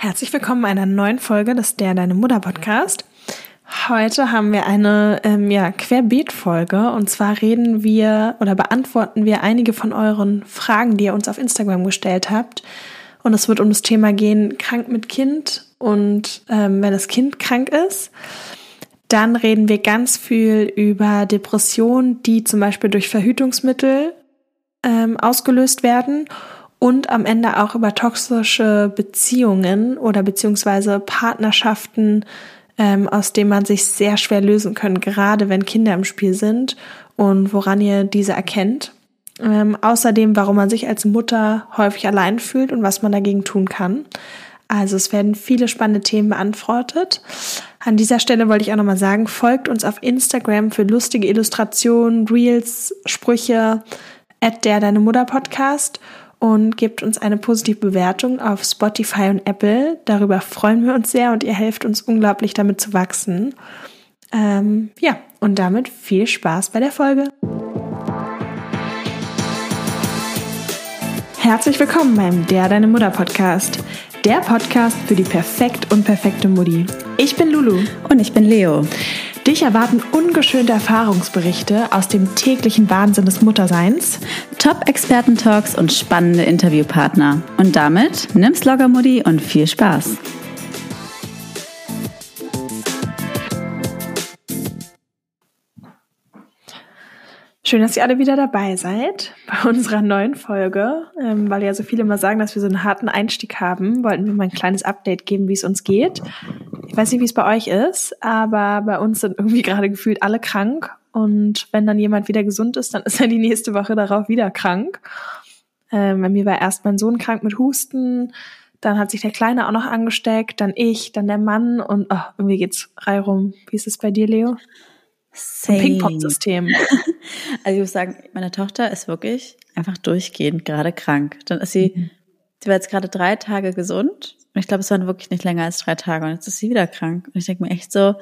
Herzlich willkommen einer neuen Folge des Der Deine Mutter Podcast. Heute haben wir eine ähm, ja, Querbeet-Folge und zwar reden wir oder beantworten wir einige von euren Fragen, die ihr uns auf Instagram gestellt habt. Und es wird um das Thema gehen, krank mit Kind und ähm, wenn das Kind krank ist. Dann reden wir ganz viel über Depressionen, die zum Beispiel durch Verhütungsmittel ähm, ausgelöst werden und am Ende auch über toxische Beziehungen oder beziehungsweise Partnerschaften, ähm, aus denen man sich sehr schwer lösen kann, gerade wenn Kinder im Spiel sind und woran ihr diese erkennt. Ähm, außerdem, warum man sich als Mutter häufig allein fühlt und was man dagegen tun kann. Also es werden viele spannende Themen beantwortet. An dieser Stelle wollte ich auch nochmal sagen, folgt uns auf Instagram für lustige Illustrationen, Reels, Sprüche, at der Deine Mutter Podcast und gebt uns eine positive Bewertung auf Spotify und Apple. Darüber freuen wir uns sehr und ihr helft uns unglaublich damit zu wachsen. Ähm, ja, und damit viel Spaß bei der Folge. Herzlich willkommen beim Der Deine Mutter Podcast. Der Podcast für die perfekt und perfekte Mutti. Ich bin Lulu. Und ich bin Leo. Dich erwarten ungeschönte Erfahrungsberichte aus dem täglichen Wahnsinn des Mutterseins, Top-Experten-Talks und spannende Interviewpartner. Und damit nimm's locker, Mutti, und viel Spaß. Schön, dass ihr alle wieder dabei seid bei unserer neuen Folge. Ähm, weil ja so viele immer sagen, dass wir so einen harten Einstieg haben, wollten wir mal ein kleines Update geben, wie es uns geht. Ich weiß nicht, wie es bei euch ist, aber bei uns sind irgendwie gerade gefühlt alle krank. Und wenn dann jemand wieder gesund ist, dann ist er die nächste Woche darauf wieder krank. Ähm, bei mir war erst mein Sohn krank mit Husten, dann hat sich der Kleine auch noch angesteckt, dann ich, dann der Mann und oh, irgendwie geht's reihum. Wie ist es bei dir, Leo? Ping-Pong-System. also ich muss sagen, meine Tochter ist wirklich einfach durchgehend gerade krank. Dann ist sie, mhm. sie war jetzt gerade drei Tage gesund und ich glaube, es waren wirklich nicht länger als drei Tage und jetzt ist sie wieder krank. Und ich denke mir echt so,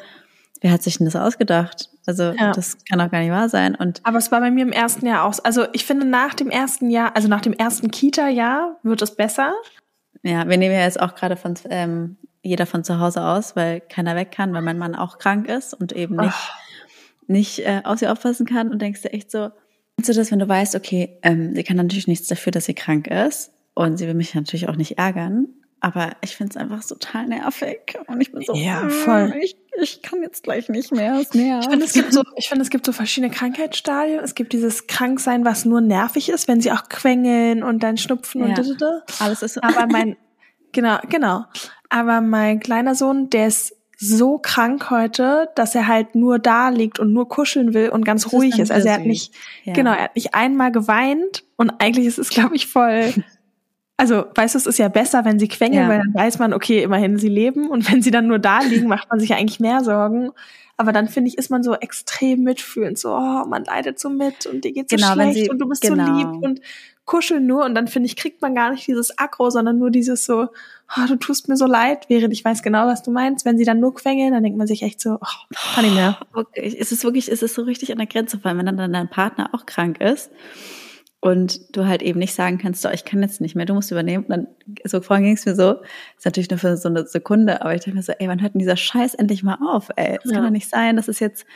wer hat sich denn das ausgedacht? Also ja. das kann doch gar nicht wahr sein. Und Aber es war bei mir im ersten Jahr auch. Also ich finde, nach dem ersten Jahr, also nach dem ersten Kita-Jahr wird es besser. Ja, wir nehmen ja jetzt auch gerade von ähm, jeder von zu Hause aus, weil keiner weg kann, weil mein Mann auch krank ist und eben nicht, oh. Nicht äh, auf sie aufpassen kann und denkst dir echt so, kennst du das, wenn du weißt, okay, ähm, sie kann natürlich nichts dafür, dass sie krank ist und sie will mich natürlich auch nicht ärgern, aber ich finde es einfach total nervig. Und ich bin so, ja, hm, voll. Ich, ich kann jetzt gleich nicht mehr. Es nervt. Ich finde, es gibt so, ich finde, es gibt so verschiedene Krankheitsstadien. Es gibt dieses Kranksein, was nur nervig ist, wenn sie auch quengeln und dann schnupfen ja. und da, Alles ist so. Aber mein, genau, genau. Aber mein kleiner Sohn, der ist so krank heute, dass er halt nur da liegt und nur kuscheln will und ganz das ruhig ist. ist. Also er hat nicht, ja. genau, er hat nicht einmal geweint und eigentlich ist es, glaube ich, voll also, weißt du, es ist ja besser, wenn sie quengeln, ja. weil dann weiß man, okay, immerhin sie leben. Und wenn sie dann nur da liegen, macht man sich ja eigentlich mehr Sorgen. Aber dann finde ich, ist man so extrem mitfühlend, so, oh, man leidet so mit und dir geht's genau, so schlecht sie, und du bist genau. so lieb und kuscheln nur. Und dann finde ich, kriegt man gar nicht dieses Aggro, sondern nur dieses so, oh, du tust mir so leid, während ich weiß genau, was du meinst. Wenn sie dann nur quengeln, dann denkt man sich echt so, oh, kann ich mehr. Okay. Es ist wirklich, es ist so richtig an der Grenze, vor allem wenn dann dein Partner auch krank ist und du halt eben nicht sagen kannst, so, ich kann jetzt nicht mehr, du musst übernehmen. Und dann, so vorhin ging es mir so, ist natürlich nur für so eine Sekunde, aber ich dachte mir so, ey, wann hört denn dieser Scheiß endlich mal auf, ey? Es ja. kann doch nicht sein, dass es jetzt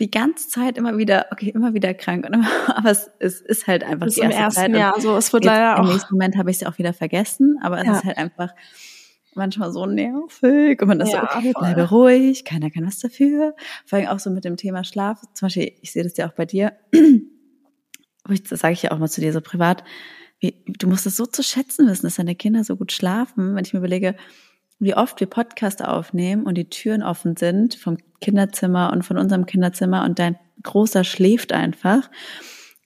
die ganze Zeit immer wieder, okay, immer wieder krank. Und immer, aber es, es ist halt einfach Bis die erste im ersten Zeit. Jahr, also es wird leider auch. Im nächsten Moment habe ich es auch wieder vergessen, aber es ja. ist halt einfach manchmal so nervig und man ist ja, so, okay, voll. bleibe ruhig, keiner kann was dafür. Vor allem auch so mit dem Thema Schlaf. Zum Beispiel, ich sehe das ja auch bei dir das sage ich ja auch mal zu dir so privat, wie, du musst es so zu schätzen wissen, dass deine Kinder so gut schlafen. Wenn ich mir überlege, wie oft wir Podcast aufnehmen und die Türen offen sind vom Kinderzimmer und von unserem Kinderzimmer und dein Großer schläft einfach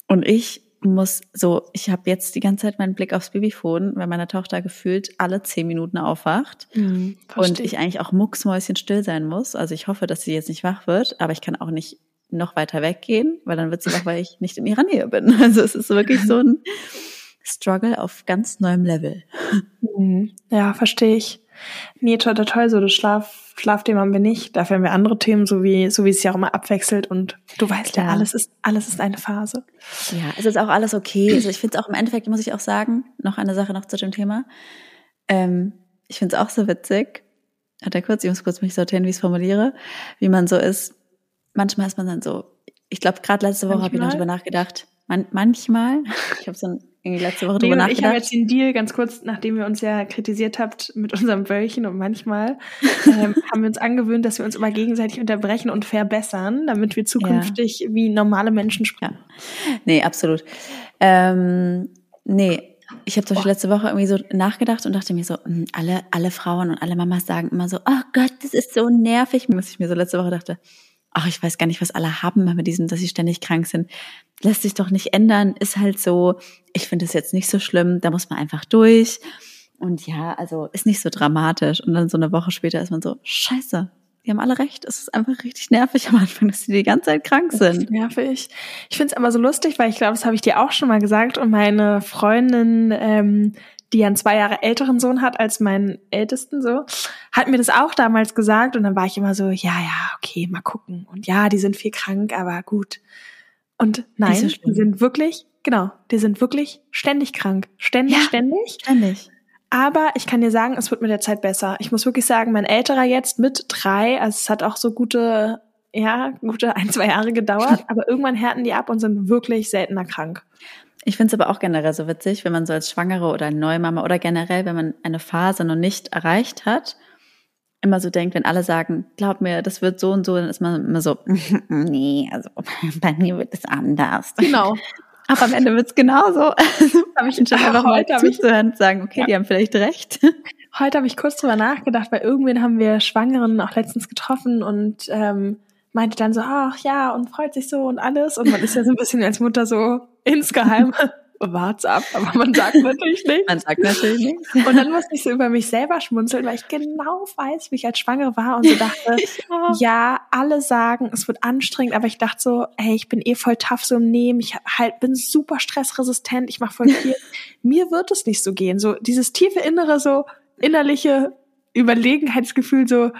und ich muss so, ich habe jetzt die ganze Zeit meinen Blick aufs Babyphone, weil meine Tochter gefühlt alle zehn Minuten aufwacht mhm, und ich eigentlich auch mucksmäuschen still sein muss. Also ich hoffe, dass sie jetzt nicht wach wird, aber ich kann auch nicht noch weiter weggehen, weil dann wird sie wach, weil ich nicht in ihrer Nähe bin. Also es ist wirklich so ein Struggle auf ganz neuem Level. Mhm. Ja, verstehe ich. Nee, toll, toll, toll, so das Schlaf, Schlafthema haben wir nicht. Dafür haben wir andere Themen, so wie, so wie es ja auch immer abwechselt und du weißt ja, ja alles ist, alles ist eine Phase. Ja, es ist auch alles okay. Also ich finde es auch im Endeffekt, muss ich auch sagen, noch eine Sache noch zu dem Thema. Ähm, ich finde es auch so witzig. Hat er kurz, ich muss kurz mich sortieren, wie ich es formuliere, wie man so ist. Manchmal ist man dann so, ich glaube, gerade letzte Woche habe ich noch drüber nachgedacht. Man, manchmal, ich habe so ein irgendwie letzte Woche drüber nachgedacht. Ich habe jetzt den Deal ganz kurz, nachdem ihr uns ja kritisiert habt mit unserem Wöllchen und manchmal ähm, haben wir uns angewöhnt, dass wir uns immer gegenseitig unterbrechen und verbessern, damit wir zukünftig ja. wie normale Menschen sprechen. Ja. Nee, absolut. Ähm, nee, ich habe zum Beispiel letzte Woche irgendwie so nachgedacht und dachte mir so, hm, alle, alle Frauen und alle Mamas sagen immer so, oh Gott, das ist so nervig. Was ich mir so letzte Woche dachte, ach, ich weiß gar nicht, was alle haben mit diesem, dass sie ständig krank sind. Lässt sich doch nicht ändern, ist halt so. Ich finde es jetzt nicht so schlimm, da muss man einfach durch. Und ja, also ist nicht so dramatisch. Und dann so eine Woche später ist man so, scheiße, die haben alle recht. Es ist einfach richtig nervig am Anfang, dass sie die ganze Zeit krank sind. Nervig. Ich finde es aber so lustig, weil ich glaube, das habe ich dir auch schon mal gesagt. Und meine Freundin, ähm, die einen zwei Jahre älteren Sohn hat als meinen ältesten so, hat mir das auch damals gesagt. Und dann war ich immer so, ja, ja, okay, mal gucken. Und ja, die sind viel krank, aber gut. Und nein, so die sind wirklich, genau, die sind wirklich ständig krank. Ständig, ja, ständig. Ständig. Aber ich kann dir sagen, es wird mit der Zeit besser. Ich muss wirklich sagen, mein älterer jetzt mit drei, also es hat auch so gute, ja, gute ein, zwei Jahre gedauert, aber irgendwann härten die ab und sind wirklich seltener krank. Ich finde es aber auch generell so witzig, wenn man so als Schwangere oder Neumama oder generell, wenn man eine Phase noch nicht erreicht hat, immer so denkt, wenn alle sagen, glaub mir, das wird so und so, dann ist man immer so, nee, also bei mir wird es anders. Genau. Aber am Ende wird's genauso. habe ich schon einfach mal zuzuhören und sagen, okay, ja. die haben vielleicht recht. Heute habe ich kurz drüber nachgedacht, weil irgendwen haben wir Schwangeren auch letztens getroffen und ähm, meinte dann so, ach ja, und freut sich so und alles. Und man ist ja so ein bisschen als Mutter so insgeheim wart's ab, aber man sagt natürlich nichts. Man sagt natürlich nichts. Und dann musste ich so über mich selber schmunzeln, weil ich genau weiß, wie ich als Schwangere war und so dachte, ja, alle sagen, es wird anstrengend, aber ich dachte so, hey, ich bin eh voll tough so im Nehmen, ich halt bin super stressresistent, ich mache voll viel. Mir wird es nicht so gehen. So dieses tiefe innere, so innerliche Überlegenheitsgefühl, so,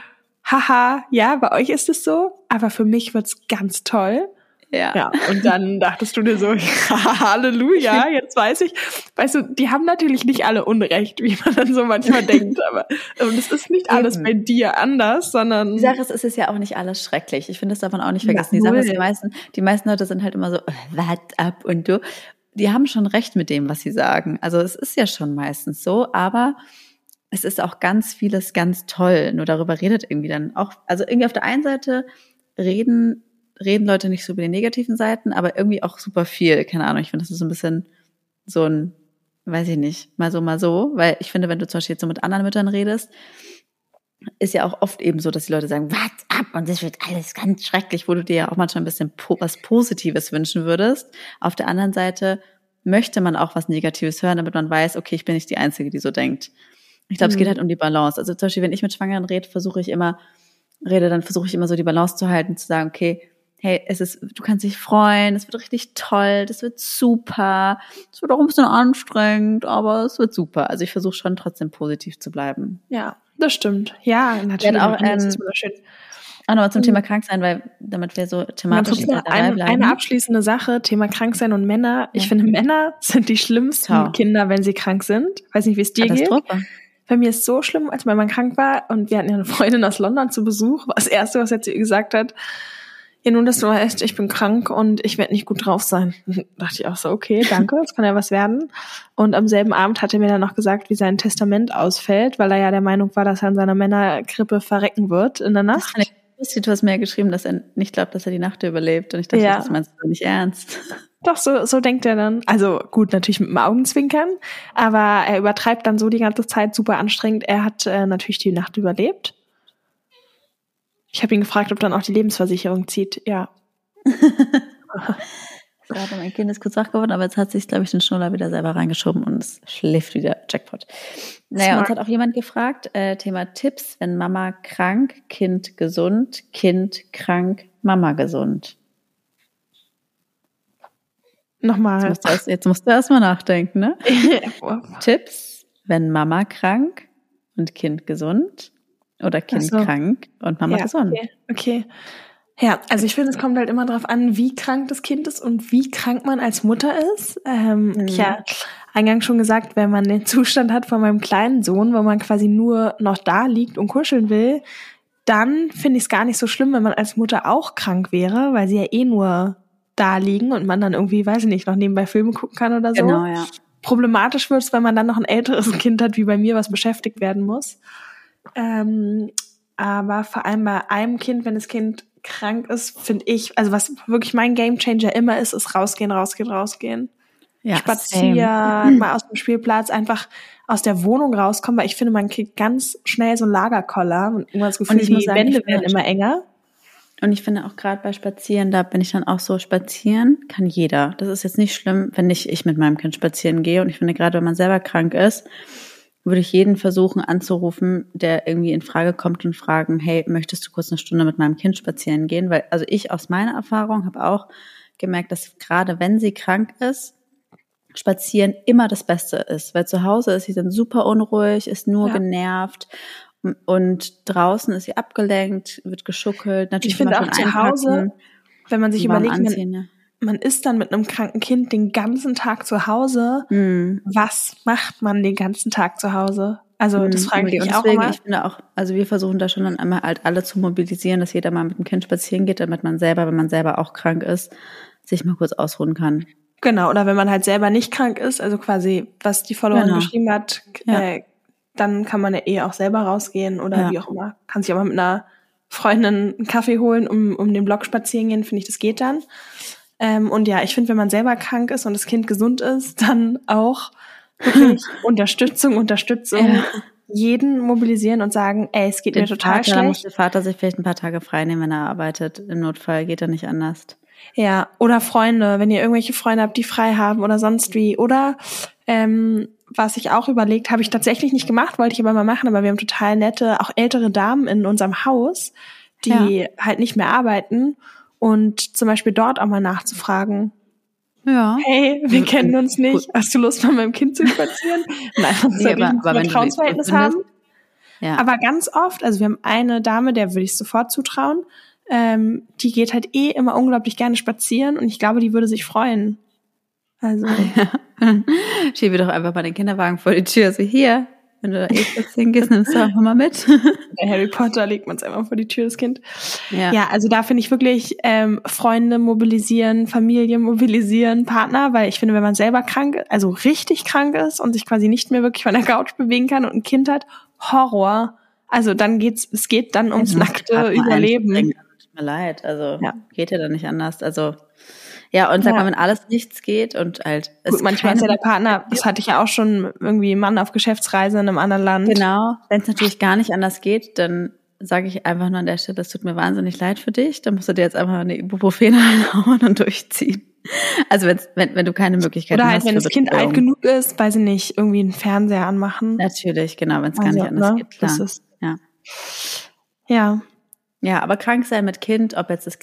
haha, ja, bei euch ist es so, aber für mich wird's ganz toll. Ja. ja. Und dann dachtest du dir so, ja, Halleluja, jetzt weiß ich. Weißt du, die haben natürlich nicht alle Unrecht, wie man dann so manchmal denkt, aber und es ist nicht alles Eben. bei dir anders, sondern. Die Sache ist, es ist ja auch nicht alles schrecklich. Ich finde das davon auch nicht vergessen. Ja, die Sache ist, die meisten, die meisten Leute sind halt immer so, äh, wart ab und du. Die haben schon recht mit dem, was sie sagen. Also es ist ja schon meistens so, aber es ist auch ganz vieles ganz toll. Nur darüber redet irgendwie dann auch, also irgendwie auf der einen Seite reden reden Leute nicht so über die negativen Seiten, aber irgendwie auch super viel. Keine Ahnung, ich finde, das ist so ein bisschen so ein, weiß ich nicht, mal so, mal so. Weil ich finde, wenn du zum Beispiel jetzt so mit anderen Müttern redest, ist ja auch oft eben so, dass die Leute sagen, was ab und das wird alles ganz schrecklich, wo du dir ja auch manchmal ein bisschen po was Positives wünschen würdest. Auf der anderen Seite möchte man auch was Negatives hören, damit man weiß, okay, ich bin nicht die Einzige, die so denkt. Ich glaube, mhm. es geht mhm. halt um die Balance. Also zum Beispiel, wenn ich mit Schwangeren rede, versuche ich immer, rede, dann versuche ich immer so die Balance zu halten, zu sagen, okay, hey, es ist, du kannst dich freuen, es wird richtig toll, das wird super, es wird auch ein bisschen anstrengend, aber es wird super. Also ich versuche schon trotzdem positiv zu bleiben. Ja, das stimmt. Ja, natürlich. Auch, ähm, das ist wunderschön. Auch nochmal zum Thema krank sein, weil damit wir so thematisch dabei eine, bleiben. Eine abschließende Sache, Thema krank sein und Männer. Ich finde, Männer sind die schlimmsten Ciao. Kinder, wenn sie krank sind. Weiß nicht, wie es dir geht. Bei mir ist so schlimm, als mein Mann krank war und wir hatten ja eine Freundin aus London zu Besuch. Das erste, was er zu ihr gesagt hat, ja, nun, dass du weißt, ich bin krank und ich werde nicht gut drauf sein. dachte ich auch so, okay, danke, das kann ja was werden. Und am selben Abend hat er mir dann noch gesagt, wie sein Testament ausfällt, weil er ja der Meinung war, dass er an seiner Männergrippe verrecken wird in der Nacht. Du hast mir ja geschrieben, dass er nicht glaubt, dass er die Nacht überlebt. Und ich dachte, ja. das meinst du nicht ernst. Doch, so, so denkt er dann. Also gut, natürlich mit dem Augenzwinkern, aber er übertreibt dann so die ganze Zeit super anstrengend. Er hat äh, natürlich die Nacht überlebt. Ich habe ihn gefragt, ob dann auch die Lebensversicherung zieht. Ja. Gerade mein Kind ist kurz wach geworden, aber jetzt hat sich, glaube ich, den Schnuller wieder selber reingeschoben und es schläft wieder. Jackpot. Naja, Smart. uns hat auch jemand gefragt, äh, Thema Tipps, wenn Mama krank, Kind gesund, Kind krank, Mama gesund. Nochmal. Jetzt musst du, erst, jetzt musst du erst mal nachdenken, ne? Tipps, wenn Mama krank und Kind gesund oder Kind so. krank und Mama ja, gesund. Okay. okay. Ja, also ich finde, es kommt halt immer darauf an, wie krank das Kind ist und wie krank man als Mutter ist. Ähm, mhm. Ich ja eingangs schon gesagt, wenn man den Zustand hat von meinem kleinen Sohn, wo man quasi nur noch da liegt und kuscheln will, dann finde ich es gar nicht so schlimm, wenn man als Mutter auch krank wäre, weil sie ja eh nur da liegen und man dann irgendwie, weiß ich nicht, noch nebenbei Filme gucken kann oder so. Genau, ja. Problematisch wird es, wenn man dann noch ein älteres Kind hat, wie bei mir, was beschäftigt werden muss. Ähm, aber vor allem bei einem Kind, wenn das Kind krank ist, finde ich, also was wirklich mein Gamechanger immer ist, ist rausgehen, rausgehen, rausgehen. Ja, Spazieren, mal aus dem Spielplatz, einfach aus der Wohnung rauskommen, weil ich finde, man kriegt ganz schnell so ein Lagerkoller und immer das Gefühl, die sagen, Wände werden immer enger. Und ich finde auch gerade bei Spazieren, da bin ich dann auch so, spazieren kann jeder. Das ist jetzt nicht schlimm, wenn nicht ich mit meinem Kind spazieren gehe. Und ich finde gerade, wenn man selber krank ist, würde ich jeden versuchen anzurufen, der irgendwie in Frage kommt und fragen, hey, möchtest du kurz eine Stunde mit meinem Kind spazieren gehen? Weil, also ich aus meiner Erfahrung habe auch gemerkt, dass gerade wenn sie krank ist, spazieren immer das Beste ist. Weil zu Hause ist sie dann super unruhig, ist nur ja. genervt und draußen ist sie abgelenkt, wird geschuckelt. Natürlich ich finde auch zu Hause, wenn man sich überlegt, anziehen, ja man ist dann mit einem kranken Kind den ganzen Tag zu Hause. Mhm. Was macht man den ganzen Tag zu Hause? Also das mhm. frage ich mich auch immer. Ich finde auch, also wir versuchen da schon dann einmal halt alle zu mobilisieren, dass jeder mal mit dem Kind spazieren geht, damit man selber, wenn man selber auch krank ist, sich mal kurz ausruhen kann. Genau, oder wenn man halt selber nicht krank ist, also quasi, was die Followerin genau. geschrieben hat, ja. äh, dann kann man ja eh auch selber rausgehen oder ja. wie auch immer. Kann sich aber mit einer Freundin einen Kaffee holen, um, um den Block spazieren gehen, finde ich, das geht dann. Ähm, und ja, ich finde, wenn man selber krank ist und das Kind gesund ist, dann auch wirklich Unterstützung, Unterstützung. Ja. Jeden mobilisieren und sagen, ey, es geht Den mir total Vater, schlecht. muss der Vater sich vielleicht ein paar Tage frei nehmen, wenn er arbeitet. Im Notfall geht er nicht anders. Ja, oder Freunde, wenn ihr irgendwelche Freunde habt, die frei haben oder sonst wie. Oder ähm, was ich auch überlegt, habe ich tatsächlich nicht gemacht, wollte ich aber mal machen, aber wir haben total nette, auch ältere Damen in unserem Haus, die ja. halt nicht mehr arbeiten und zum Beispiel dort auch mal nachzufragen. Ja. Hey, wir kennen uns nicht. Hast du Lust, mal mit meinem Kind zu spazieren? Nein, das nee, aber, ein Vertrauensverhältnis haben. Ja. Aber ganz oft, also wir haben eine Dame, der würde ich sofort zutrauen, ähm, die geht halt eh immer unglaublich gerne spazieren und ich glaube, die würde sich freuen. Also. Ja. Schiebe doch einfach mal den Kinderwagen vor die Tür. So hier, wenn du da eh spazieren gehst, nimmst du einfach mal mit. Bei Harry Potter legt man es einfach vor die Tür, das Kind. Ja, ja also da finde ich wirklich ähm, Freunde mobilisieren, Familie mobilisieren, Partner, weil ich finde, wenn man selber krank, also richtig krank ist und sich quasi nicht mehr wirklich von der Couch bewegen kann und ein Kind hat, Horror. Also dann geht's, es geht dann ums nackte Überleben. Tut mir leid, also ja. geht ja dann nicht anders. Also ja, und sag ja. mal, wenn alles nichts geht und halt. Gut, manchmal ist ja der Partner, das hatte ich ja auch schon irgendwie Mann auf Geschäftsreise in einem anderen Land. Genau. Wenn es natürlich gar nicht anders geht, dann sage ich einfach nur an der Stelle, es tut mir wahnsinnig leid für dich. Dann musst du dir jetzt einfach eine Ibuprofen einhauen und durchziehen. Also wenn, wenn du keine Möglichkeit hast. Oder halt, wenn das Kind alt genug ist, weiß ich nicht, irgendwie einen Fernseher anmachen. Natürlich, genau, wenn es also, gar nicht anders ne? geht. Klar. Das ist, ja. Ja. Ja, aber krank sein mit Kind, ob jetzt das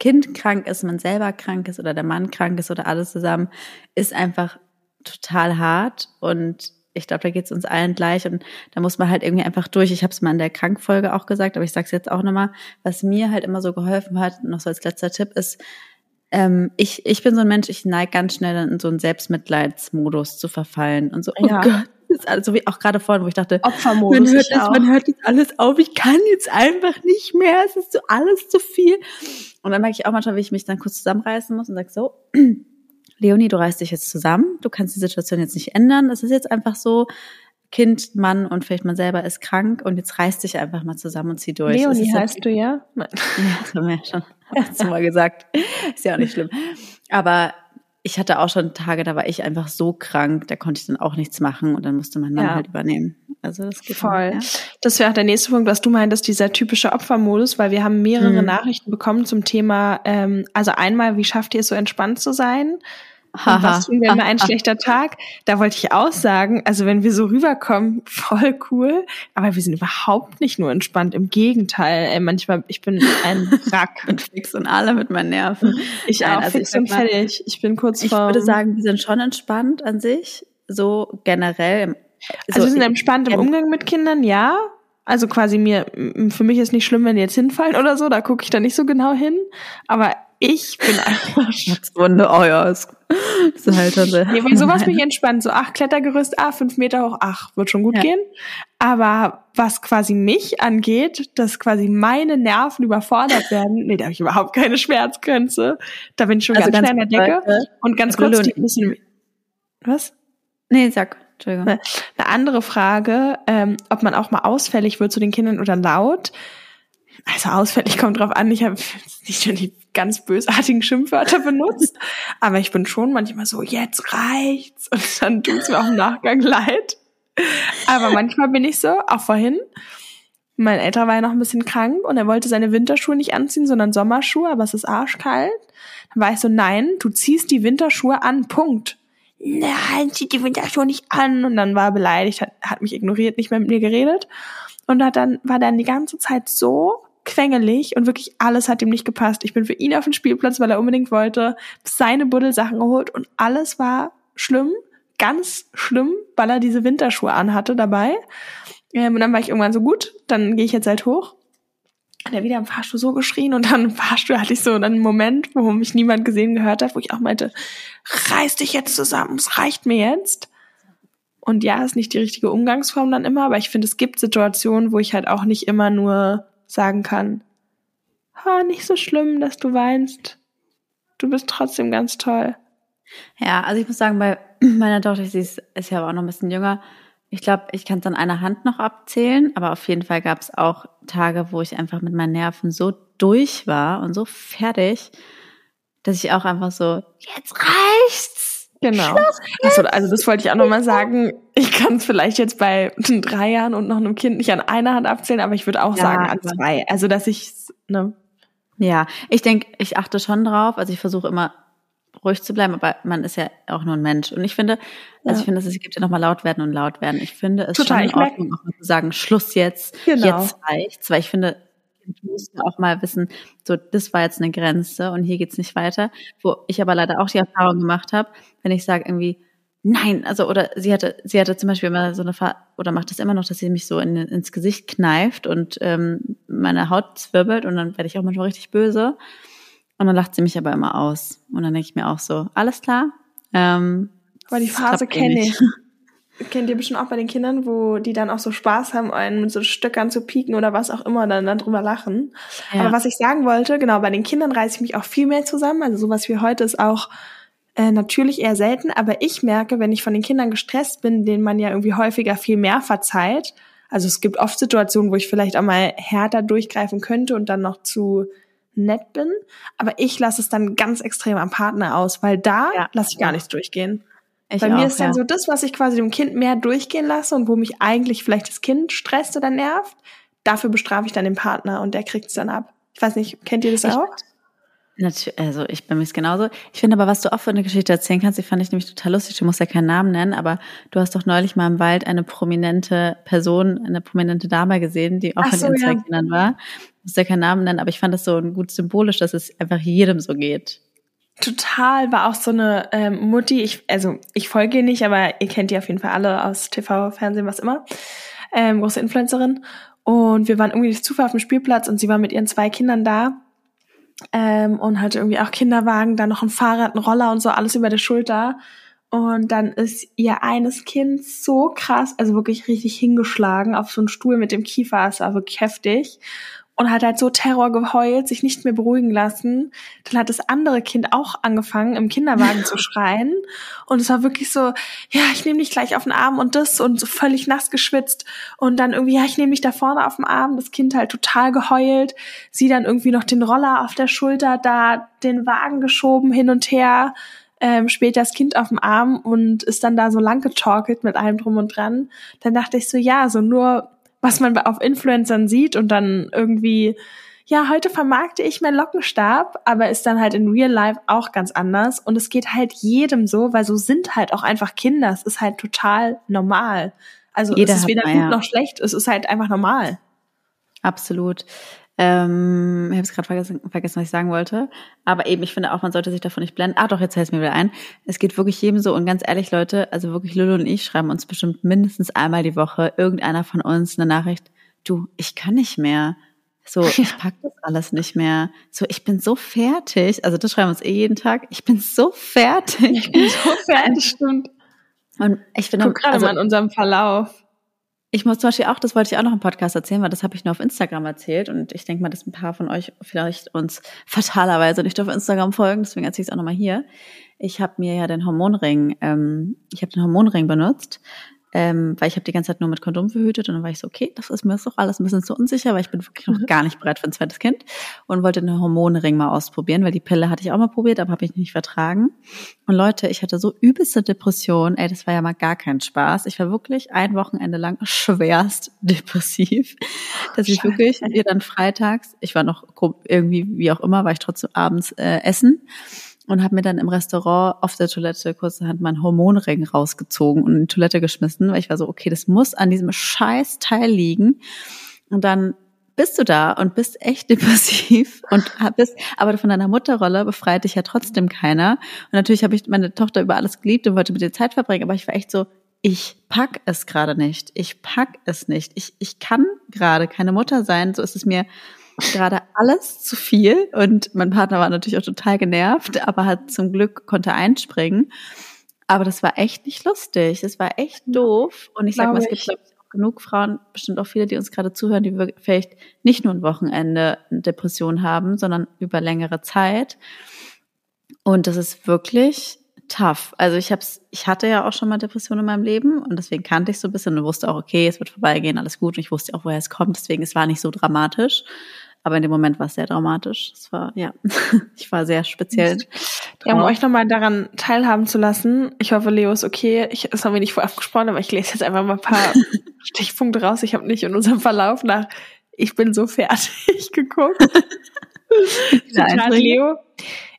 Kind krank ist, man selber krank ist oder der Mann krank ist oder alles zusammen, ist einfach total hart und ich glaube, da geht es uns allen gleich und da muss man halt irgendwie einfach durch. Ich habe es mal in der Krankfolge auch gesagt, aber ich sage es jetzt auch nochmal, was mir halt immer so geholfen hat, noch so als letzter Tipp ist, ähm, ich, ich bin so ein Mensch, ich neige ganz schnell in so einen Selbstmitleidsmodus zu verfallen und so, oh ja. Gott, also wie auch gerade vorhin, wo ich dachte, Opfermodus man hört, jetzt, man hört jetzt alles auf, ich kann jetzt einfach nicht mehr, es ist so alles zu viel. Und dann merke ich auch manchmal, wie ich mich dann kurz zusammenreißen muss und sage so, Leonie, du reißt dich jetzt zusammen, du kannst die Situation jetzt nicht ändern, das ist jetzt einfach so, Kind, Mann und vielleicht man selber ist krank und jetzt reißt dich einfach mal zusammen und zieh durch. Leonie heißt du ja? Nein. Ja, das haben wir ja schon Mal gesagt. Ist ja auch nicht schlimm. Aber ich hatte auch schon Tage, da war ich einfach so krank, da konnte ich dann auch nichts machen und dann musste man dann ja. halt übernehmen. Also das geht voll. Dann, ja. Das wäre auch der nächste Punkt, was du meintest, dieser typische Opfermodus, weil wir haben mehrere mhm. Nachrichten bekommen zum Thema, ähm, also einmal, wie schafft ihr es so entspannt zu sein? Und was tun wir immer ein schlechter Tag? Da wollte ich auch sagen, also wenn wir so rüberkommen, voll cool, aber wir sind überhaupt nicht nur entspannt, im Gegenteil. Ey, manchmal, ich bin ein Rack. und fix und alle mit meinen Nerven. Ich Nein, auch, also fix ich und fertig. Ich bin kurz vor... Ich würde sagen, wir sind schon entspannt an sich, so generell. So also wir sind entspannt im Umgang mit Kindern, ja. Also quasi mir, für mich ist nicht schlimm, wenn die jetzt hinfallen oder so, da gucke ich da nicht so genau hin. Aber ich bin einfach. Schutzwunde, oh ja, ist, ist halt also, nee, weil sowas mich entspannt. So, ach, Klettergerüst, ah, fünf Meter hoch, ach, wird schon gut ja. gehen. Aber was quasi mich angeht, dass quasi meine Nerven überfordert werden, nee, da habe ich überhaupt keine Schmerzgrenze. Da bin ich schon also ganz, ganz schnell in der Decke. Leute, und ganz kurz, die bisschen, was? Nee, sag. Entschuldigung. Eine andere Frage, ähm, ob man auch mal ausfällig wird zu den Kindern oder laut. Also ausfällig kommt drauf an, ich habe nicht nur die ganz bösartigen Schimpfwörter benutzt, aber ich bin schon manchmal so, jetzt reicht's und dann tut's mir auch im Nachgang leid. Aber manchmal bin ich so, auch vorhin, mein älterer war ja noch ein bisschen krank und er wollte seine Winterschuhe nicht anziehen, sondern Sommerschuhe, aber es ist arschkalt. Dann war ich so, nein, du ziehst die Winterschuhe an, Punkt nein, zieht die Winterschuhe nicht an. Und dann war er beleidigt, hat, hat mich ignoriert, nicht mehr mit mir geredet. Und hat dann, war dann die ganze Zeit so quengelig und wirklich alles hat ihm nicht gepasst. Ich bin für ihn auf den Spielplatz, weil er unbedingt wollte, seine Buddelsachen geholt und alles war schlimm, ganz schlimm, weil er diese Winterschuhe anhatte dabei. Ähm, und dann war ich irgendwann so gut, dann gehe ich jetzt halt hoch hat er wieder im Fahrstuhl so geschrien und dann im Fahrstuhl hatte ich so einen Moment, wo mich niemand gesehen gehört hat, wo ich auch meinte, reiß dich jetzt zusammen, es reicht mir jetzt. Und ja, ist nicht die richtige Umgangsform dann immer, aber ich finde, es gibt Situationen, wo ich halt auch nicht immer nur sagen kann, ha, nicht so schlimm, dass du weinst. Du bist trotzdem ganz toll. Ja, also ich muss sagen, bei meiner Tochter, sie ist, ist ja aber auch noch ein bisschen jünger, ich glaube, ich kann es an einer Hand noch abzählen, aber auf jeden Fall gab es auch Tage, wo ich einfach mit meinen Nerven so durch war und so fertig, dass ich auch einfach so, jetzt reicht's. Genau. Also, also das wollte ich auch nochmal sagen. Ich kann es vielleicht jetzt bei drei Jahren und noch einem Kind nicht an einer Hand abzählen, aber ich würde auch ja, sagen an zwei. Also dass ich ne. Ja, ich denke, ich achte schon drauf. Also ich versuche immer ruhig zu bleiben, aber man ist ja auch nur ein Mensch. Und ich finde, also ja. ich finde, es gibt ja nochmal laut werden und laut werden. Ich finde es Total, schon in Ordnung, auch mal zu sagen, Schluss jetzt, genau. jetzt reicht's, weil ich finde, du musst auch mal wissen, so, das war jetzt eine Grenze und hier geht's nicht weiter. Wo ich aber leider auch die Erfahrung gemacht habe, wenn ich sage irgendwie, nein, also, oder sie hatte, sie hatte zum Beispiel immer so eine, Fa oder macht das immer noch, dass sie mich so in, ins Gesicht kneift und ähm, meine Haut zwirbelt und dann werde ich auch manchmal richtig böse. Und dann lacht sie mich aber immer aus. Und dann denke ich mir auch so, alles klar. Ähm, aber die Phase kenne ich. Kennt ihr bestimmt auch bei den Kindern, wo die dann auch so Spaß haben, einen mit so Stöckern zu pieken oder was auch immer, dann, dann drüber lachen. Ja. Aber was ich sagen wollte, genau, bei den Kindern reiße ich mich auch viel mehr zusammen. Also sowas wie heute ist auch äh, natürlich eher selten, aber ich merke, wenn ich von den Kindern gestresst bin, denen man ja irgendwie häufiger viel mehr verzeiht. Also es gibt oft Situationen, wo ich vielleicht auch mal härter durchgreifen könnte und dann noch zu nett bin, aber ich lasse es dann ganz extrem am Partner aus, weil da ja. lasse ich gar nichts durchgehen. Ich Bei auch, mir ist dann ja. so das, was ich quasi dem Kind mehr durchgehen lasse und wo mich eigentlich vielleicht das Kind stresst oder nervt, dafür bestrafe ich dann den Partner und der kriegt es dann ab. Ich weiß nicht, kennt ihr das ich, auch? Natürlich, also ich bin mir genauso. Ich finde aber, was du auch für eine Geschichte erzählen kannst, die fand ich nämlich total lustig. Du musst ja keinen Namen nennen, aber du hast doch neulich mal im Wald eine prominente Person, eine prominente Dame gesehen, die auch mit so, ihren zwei ja. Kindern war. Du musst ja keinen Namen nennen, aber ich fand das so gut symbolisch, dass es einfach jedem so geht. Total, war auch so eine ähm, Mutti, ich, also ich folge ihr nicht, aber ihr kennt die auf jeden Fall alle aus TV, Fernsehen, was immer. Ähm, große Influencerin. Und wir waren irgendwie durch Zufall auf dem Spielplatz und sie war mit ihren zwei Kindern da ähm, und hatte irgendwie auch Kinderwagen, dann noch ein Fahrrad, ein Roller und so, alles über der Schulter. Und dann ist ihr eines Kind so krass, also wirklich richtig hingeschlagen auf so einen Stuhl mit dem Kiefer, es war wirklich heftig und hat halt so Terror geheult, sich nicht mehr beruhigen lassen. Dann hat das andere Kind auch angefangen, im Kinderwagen zu schreien. Und es war wirklich so, ja, ich nehme dich gleich auf den Arm und das und so völlig nass geschwitzt. Und dann irgendwie, ja, ich nehme dich da vorne auf den Arm. Das Kind halt total geheult. Sie dann irgendwie noch den Roller auf der Schulter, da den Wagen geschoben hin und her. Ähm, später das Kind auf dem Arm und ist dann da so lang getalkelt mit allem drum und dran. Dann dachte ich so, ja, so nur was man auf Influencern sieht und dann irgendwie, ja, heute vermarkte ich meinen Lockenstab, aber ist dann halt in Real Life auch ganz anders. Und es geht halt jedem so, weil so sind halt auch einfach Kinder. Es ist halt total normal. Also Jeder es ist weder gut ja. noch schlecht, es ist halt einfach normal. Absolut. Ähm, ich habe es gerade vergessen, vergessen, was ich sagen wollte. Aber eben, ich finde auch, man sollte sich davon nicht blenden. Ah, doch, jetzt fällt es mir wieder ein. Es geht wirklich jedem so. Und ganz ehrlich, Leute, also wirklich Lulu und ich schreiben uns bestimmt mindestens einmal die Woche irgendeiner von uns eine Nachricht. du, ich kann nicht mehr. So, ich pack das alles nicht mehr. So, ich bin so fertig. Also das schreiben wir uns eh jeden Tag. Ich bin so fertig. Ich bin so fertig, stimmt. Und ich finde gerade also, mal in unserem Verlauf. Ich muss zum Beispiel auch, das wollte ich auch noch im Podcast erzählen, weil das habe ich nur auf Instagram erzählt und ich denke mal, dass ein paar von euch vielleicht uns fatalerweise nicht auf Instagram folgen, deswegen erzähle ich es auch nochmal hier. Ich habe mir ja den Hormonring, ähm, ich habe den Hormonring benutzt ähm, weil ich habe die ganze Zeit nur mit Kondom verhütet und dann war ich so, okay, das ist mir doch alles ein bisschen zu unsicher, weil ich bin wirklich noch mhm. gar nicht bereit für ein zweites Kind und wollte den Hormonring mal ausprobieren, weil die Pille hatte ich auch mal probiert, aber habe ich nicht vertragen. Und Leute, ich hatte so übelste Depression, ey, das war ja mal gar kein Spaß. Ich war wirklich ein Wochenende lang schwerst depressiv, dass ich wirklich ihr dann freitags, ich war noch irgendwie, wie auch immer, war ich trotzdem abends äh, essen und habe mir dann im Restaurant auf der Toilette kurzerhand meinen Hormonring rausgezogen und in die Toilette geschmissen, weil ich war so, okay, das muss an diesem scheiß Teil liegen. Und dann bist du da und bist echt depressiv und bist, aber von deiner Mutterrolle befreit dich ja trotzdem keiner. Und natürlich habe ich meine Tochter über alles geliebt und wollte mit ihr Zeit verbringen, aber ich war echt so, ich pack es gerade nicht. Ich pack es nicht. Ich, ich kann gerade keine Mutter sein. So ist es mir gerade alles zu viel und mein Partner war natürlich auch total genervt, aber hat zum Glück konnte einspringen. Aber das war echt nicht lustig. Das war echt doof. Und ich sag mal, es gibt glaube ich, auch genug Frauen, bestimmt auch viele, die uns gerade zuhören, die vielleicht nicht nur ein Wochenende eine Depression haben, sondern über längere Zeit. Und das ist wirklich tough. Also ich hab's, ich hatte ja auch schon mal Depressionen in meinem Leben und deswegen kannte ich so ein bisschen und wusste auch, okay, es wird vorbeigehen, alles gut. Und ich wusste auch, woher es kommt. Deswegen, es war nicht so dramatisch. Aber in dem Moment war es sehr dramatisch. Es war, ja, ich war sehr speziell. Ja, um euch nochmal daran teilhaben zu lassen. Ich hoffe, Leo ist okay. Ich, das haben wir nicht vorab gesprochen, aber ich lese jetzt einfach mal ein paar Stichpunkte raus. Ich habe nicht in unserem Verlauf nach Ich bin so fertig geguckt. Zitat Leo.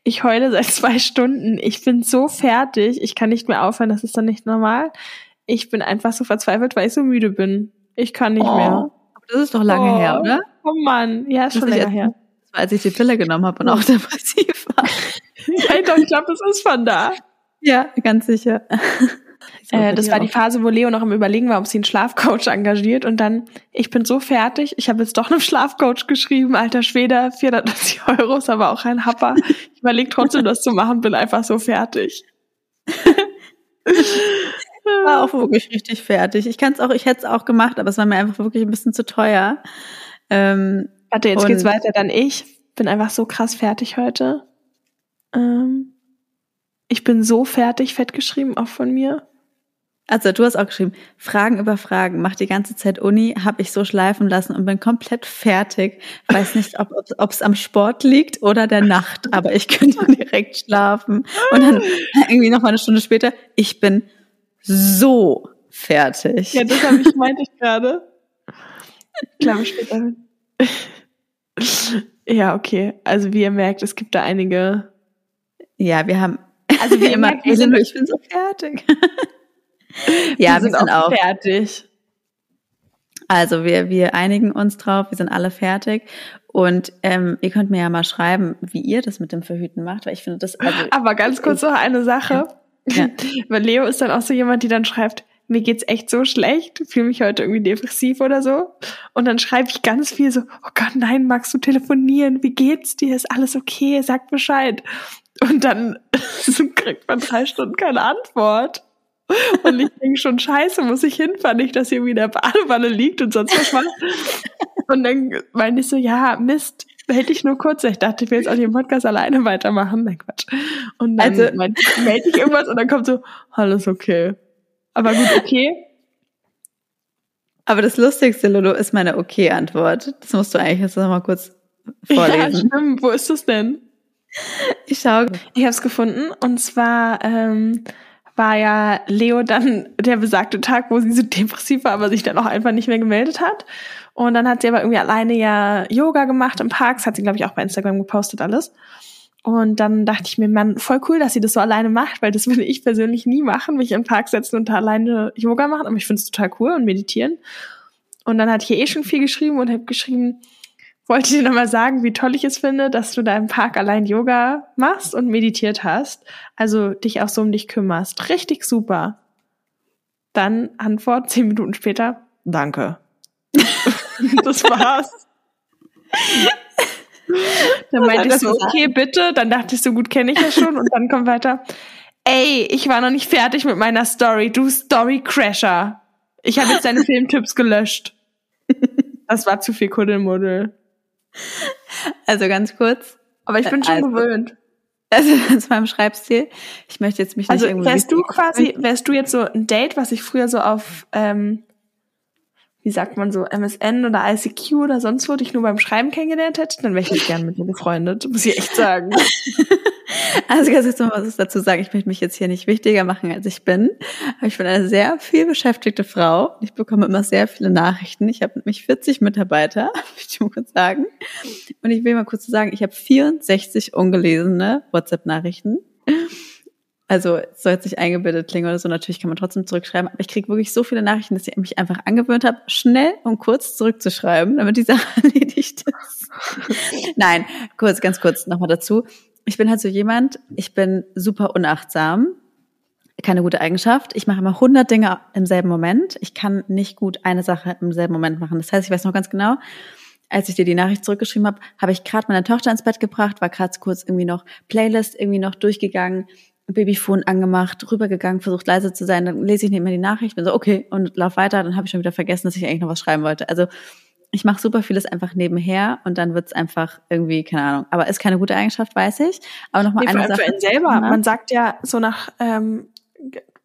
Ich heule seit zwei Stunden. Ich bin so fertig. Ich kann nicht mehr aufhören. Das ist dann nicht normal. Ich bin einfach so verzweifelt, weil ich so müde bin. Ich kann nicht oh. mehr. Das ist doch lange oh. her, oder? Oh Mann, ja, schon länger her. Das war, als ich die Pille genommen habe und auch depressiv war. ja, doch, ich glaube, das ist von da. Ja, ganz sicher. Äh, das war die Phase, wo Leo noch im Überlegen war, ob sie einen Schlafcoach engagiert und dann, ich bin so fertig, ich habe jetzt doch einen Schlafcoach geschrieben, alter Schwede, 490 Euro ist aber auch ein Happer. Ich überlege trotzdem, das zu machen, bin einfach so fertig. war auch wirklich richtig fertig. Ich kann es auch, ich hätte es auch gemacht, aber es war mir einfach wirklich ein bisschen zu teuer. Ähm, Warte, jetzt geht's weiter. Dann ich bin einfach so krass fertig heute. Ähm, ich bin so fertig, fett geschrieben, auch von mir. Also du hast auch geschrieben, Fragen über Fragen, mach die ganze Zeit Uni, habe ich so schleifen lassen und bin komplett fertig. Weiß nicht, ob es am Sport liegt oder der Nacht, aber ich könnte direkt schlafen. Und dann irgendwie noch mal eine Stunde später, ich bin so fertig. Ja, das habe ich meinte ich gerade. Klar, später. ja, okay. Also wie ihr merkt, es gibt da einige. Ja, wir haben. Also wie immer, merkt, sind, ich bin so fertig. ja, wir, wir sind, sind auch fertig. Also wir, wir einigen uns drauf, wir sind alle fertig. Und ähm, ihr könnt mir ja mal schreiben, wie ihr das mit dem Verhüten macht, weil ich finde das. Also, Aber ganz kurz noch eine Sache. Ja. Weil Leo ist dann auch so jemand, die dann schreibt, mir geht's echt so schlecht, fühle mich heute irgendwie depressiv oder so. Und dann schreibe ich ganz viel so, oh Gott, nein, magst du telefonieren? Wie geht's dir? Ist alles okay? Sag Bescheid. Und dann kriegt man drei Stunden keine Antwort. Und ich denke schon, scheiße, muss ich hinfahren, nicht, dass hier wieder Badewanne liegt und sonst was macht. Und dann meine ich so, ja, Mist, melde ich nur kurz. Ich dachte, ich will jetzt auch den Podcast alleine weitermachen. Nein, Quatsch. Und dann also, melde ich irgendwas und dann kommt so, alles okay. Aber gut, okay. Aber das Lustigste, Lolo, ist meine Okay-Antwort. Das musst du eigentlich jetzt noch mal kurz vorlesen. Ja, stimmt. Wo ist das denn? Ich schaue. Ich habe es gefunden. Und zwar ähm, war ja Leo dann der besagte Tag, wo sie so depressiv war, aber sich dann auch einfach nicht mehr gemeldet hat. Und dann hat sie aber irgendwie alleine ja Yoga gemacht im Park. Das hat sie, glaube ich, auch bei Instagram gepostet alles. Und dann dachte ich mir, man, voll cool, dass sie das so alleine macht, weil das würde ich persönlich nie machen, mich im Park setzen und da alleine Yoga machen. Aber ich finde es total cool und meditieren. Und dann hatte ich eh schon viel geschrieben und habe geschrieben, wollte dir nochmal sagen, wie toll ich es finde, dass du da im Park allein Yoga machst und meditiert hast. Also dich auch so um dich kümmerst. Richtig super. Dann Antwort zehn Minuten später, danke. das war's. dann meinte ich so, okay, bitte. Dann dachte ich, so gut kenne ich ja schon. Und dann kommt weiter. Ey, ich war noch nicht fertig mit meiner Story. Du Story Crasher. Ich habe jetzt deine Filmtipps gelöscht. Das war zu viel Kuddelmuddel. Also ganz kurz. Aber ich bin schon also, gewöhnt. Also zu meinem Schreibstil. Ich möchte jetzt mich nicht also, irgendwie. Wärst du quasi, wärst du jetzt so ein Date, was ich früher so auf ähm, wie sagt man so, MSN oder ICQ oder sonst wo dich nur beim Schreiben kennengelernt hätte, dann wäre ich nicht gern mit dir befreundet, muss ich echt sagen. also ganz kurz noch was dazu sagen. Ich möchte mich jetzt hier nicht wichtiger machen, als ich bin. Aber ich bin eine sehr viel beschäftigte Frau. Ich bekomme immer sehr viele Nachrichten. Ich habe nämlich 40 Mitarbeiter, möchte ich mal kurz sagen. Und ich will mal kurz sagen, ich habe 64 ungelesene WhatsApp-Nachrichten. Also es soll jetzt nicht eingebildet klingen oder so, natürlich kann man trotzdem zurückschreiben, aber ich kriege wirklich so viele Nachrichten, dass ich mich einfach angewöhnt habe, schnell und kurz zurückzuschreiben, damit die Sache erledigt ist. Nein, kurz, ganz kurz nochmal dazu. Ich bin halt so jemand, ich bin super unachtsam, keine gute Eigenschaft. Ich mache immer 100 Dinge im selben Moment. Ich kann nicht gut eine Sache im selben Moment machen. Das heißt, ich weiß noch ganz genau, als ich dir die Nachricht zurückgeschrieben habe, habe ich gerade meine Tochter ins Bett gebracht, war gerade kurz irgendwie noch Playlist irgendwie noch durchgegangen, Babyphone angemacht, rübergegangen, versucht leise zu sein, dann lese ich nicht mehr die Nachricht, bin so, okay, und lauf weiter, dann habe ich schon wieder vergessen, dass ich eigentlich noch was schreiben wollte. Also ich mache super vieles einfach nebenher und dann wird's einfach irgendwie, keine Ahnung, aber ist keine gute Eigenschaft, weiß ich. Aber nochmal nee, eine Sache. Für selber. Man sagt ja so nach ähm,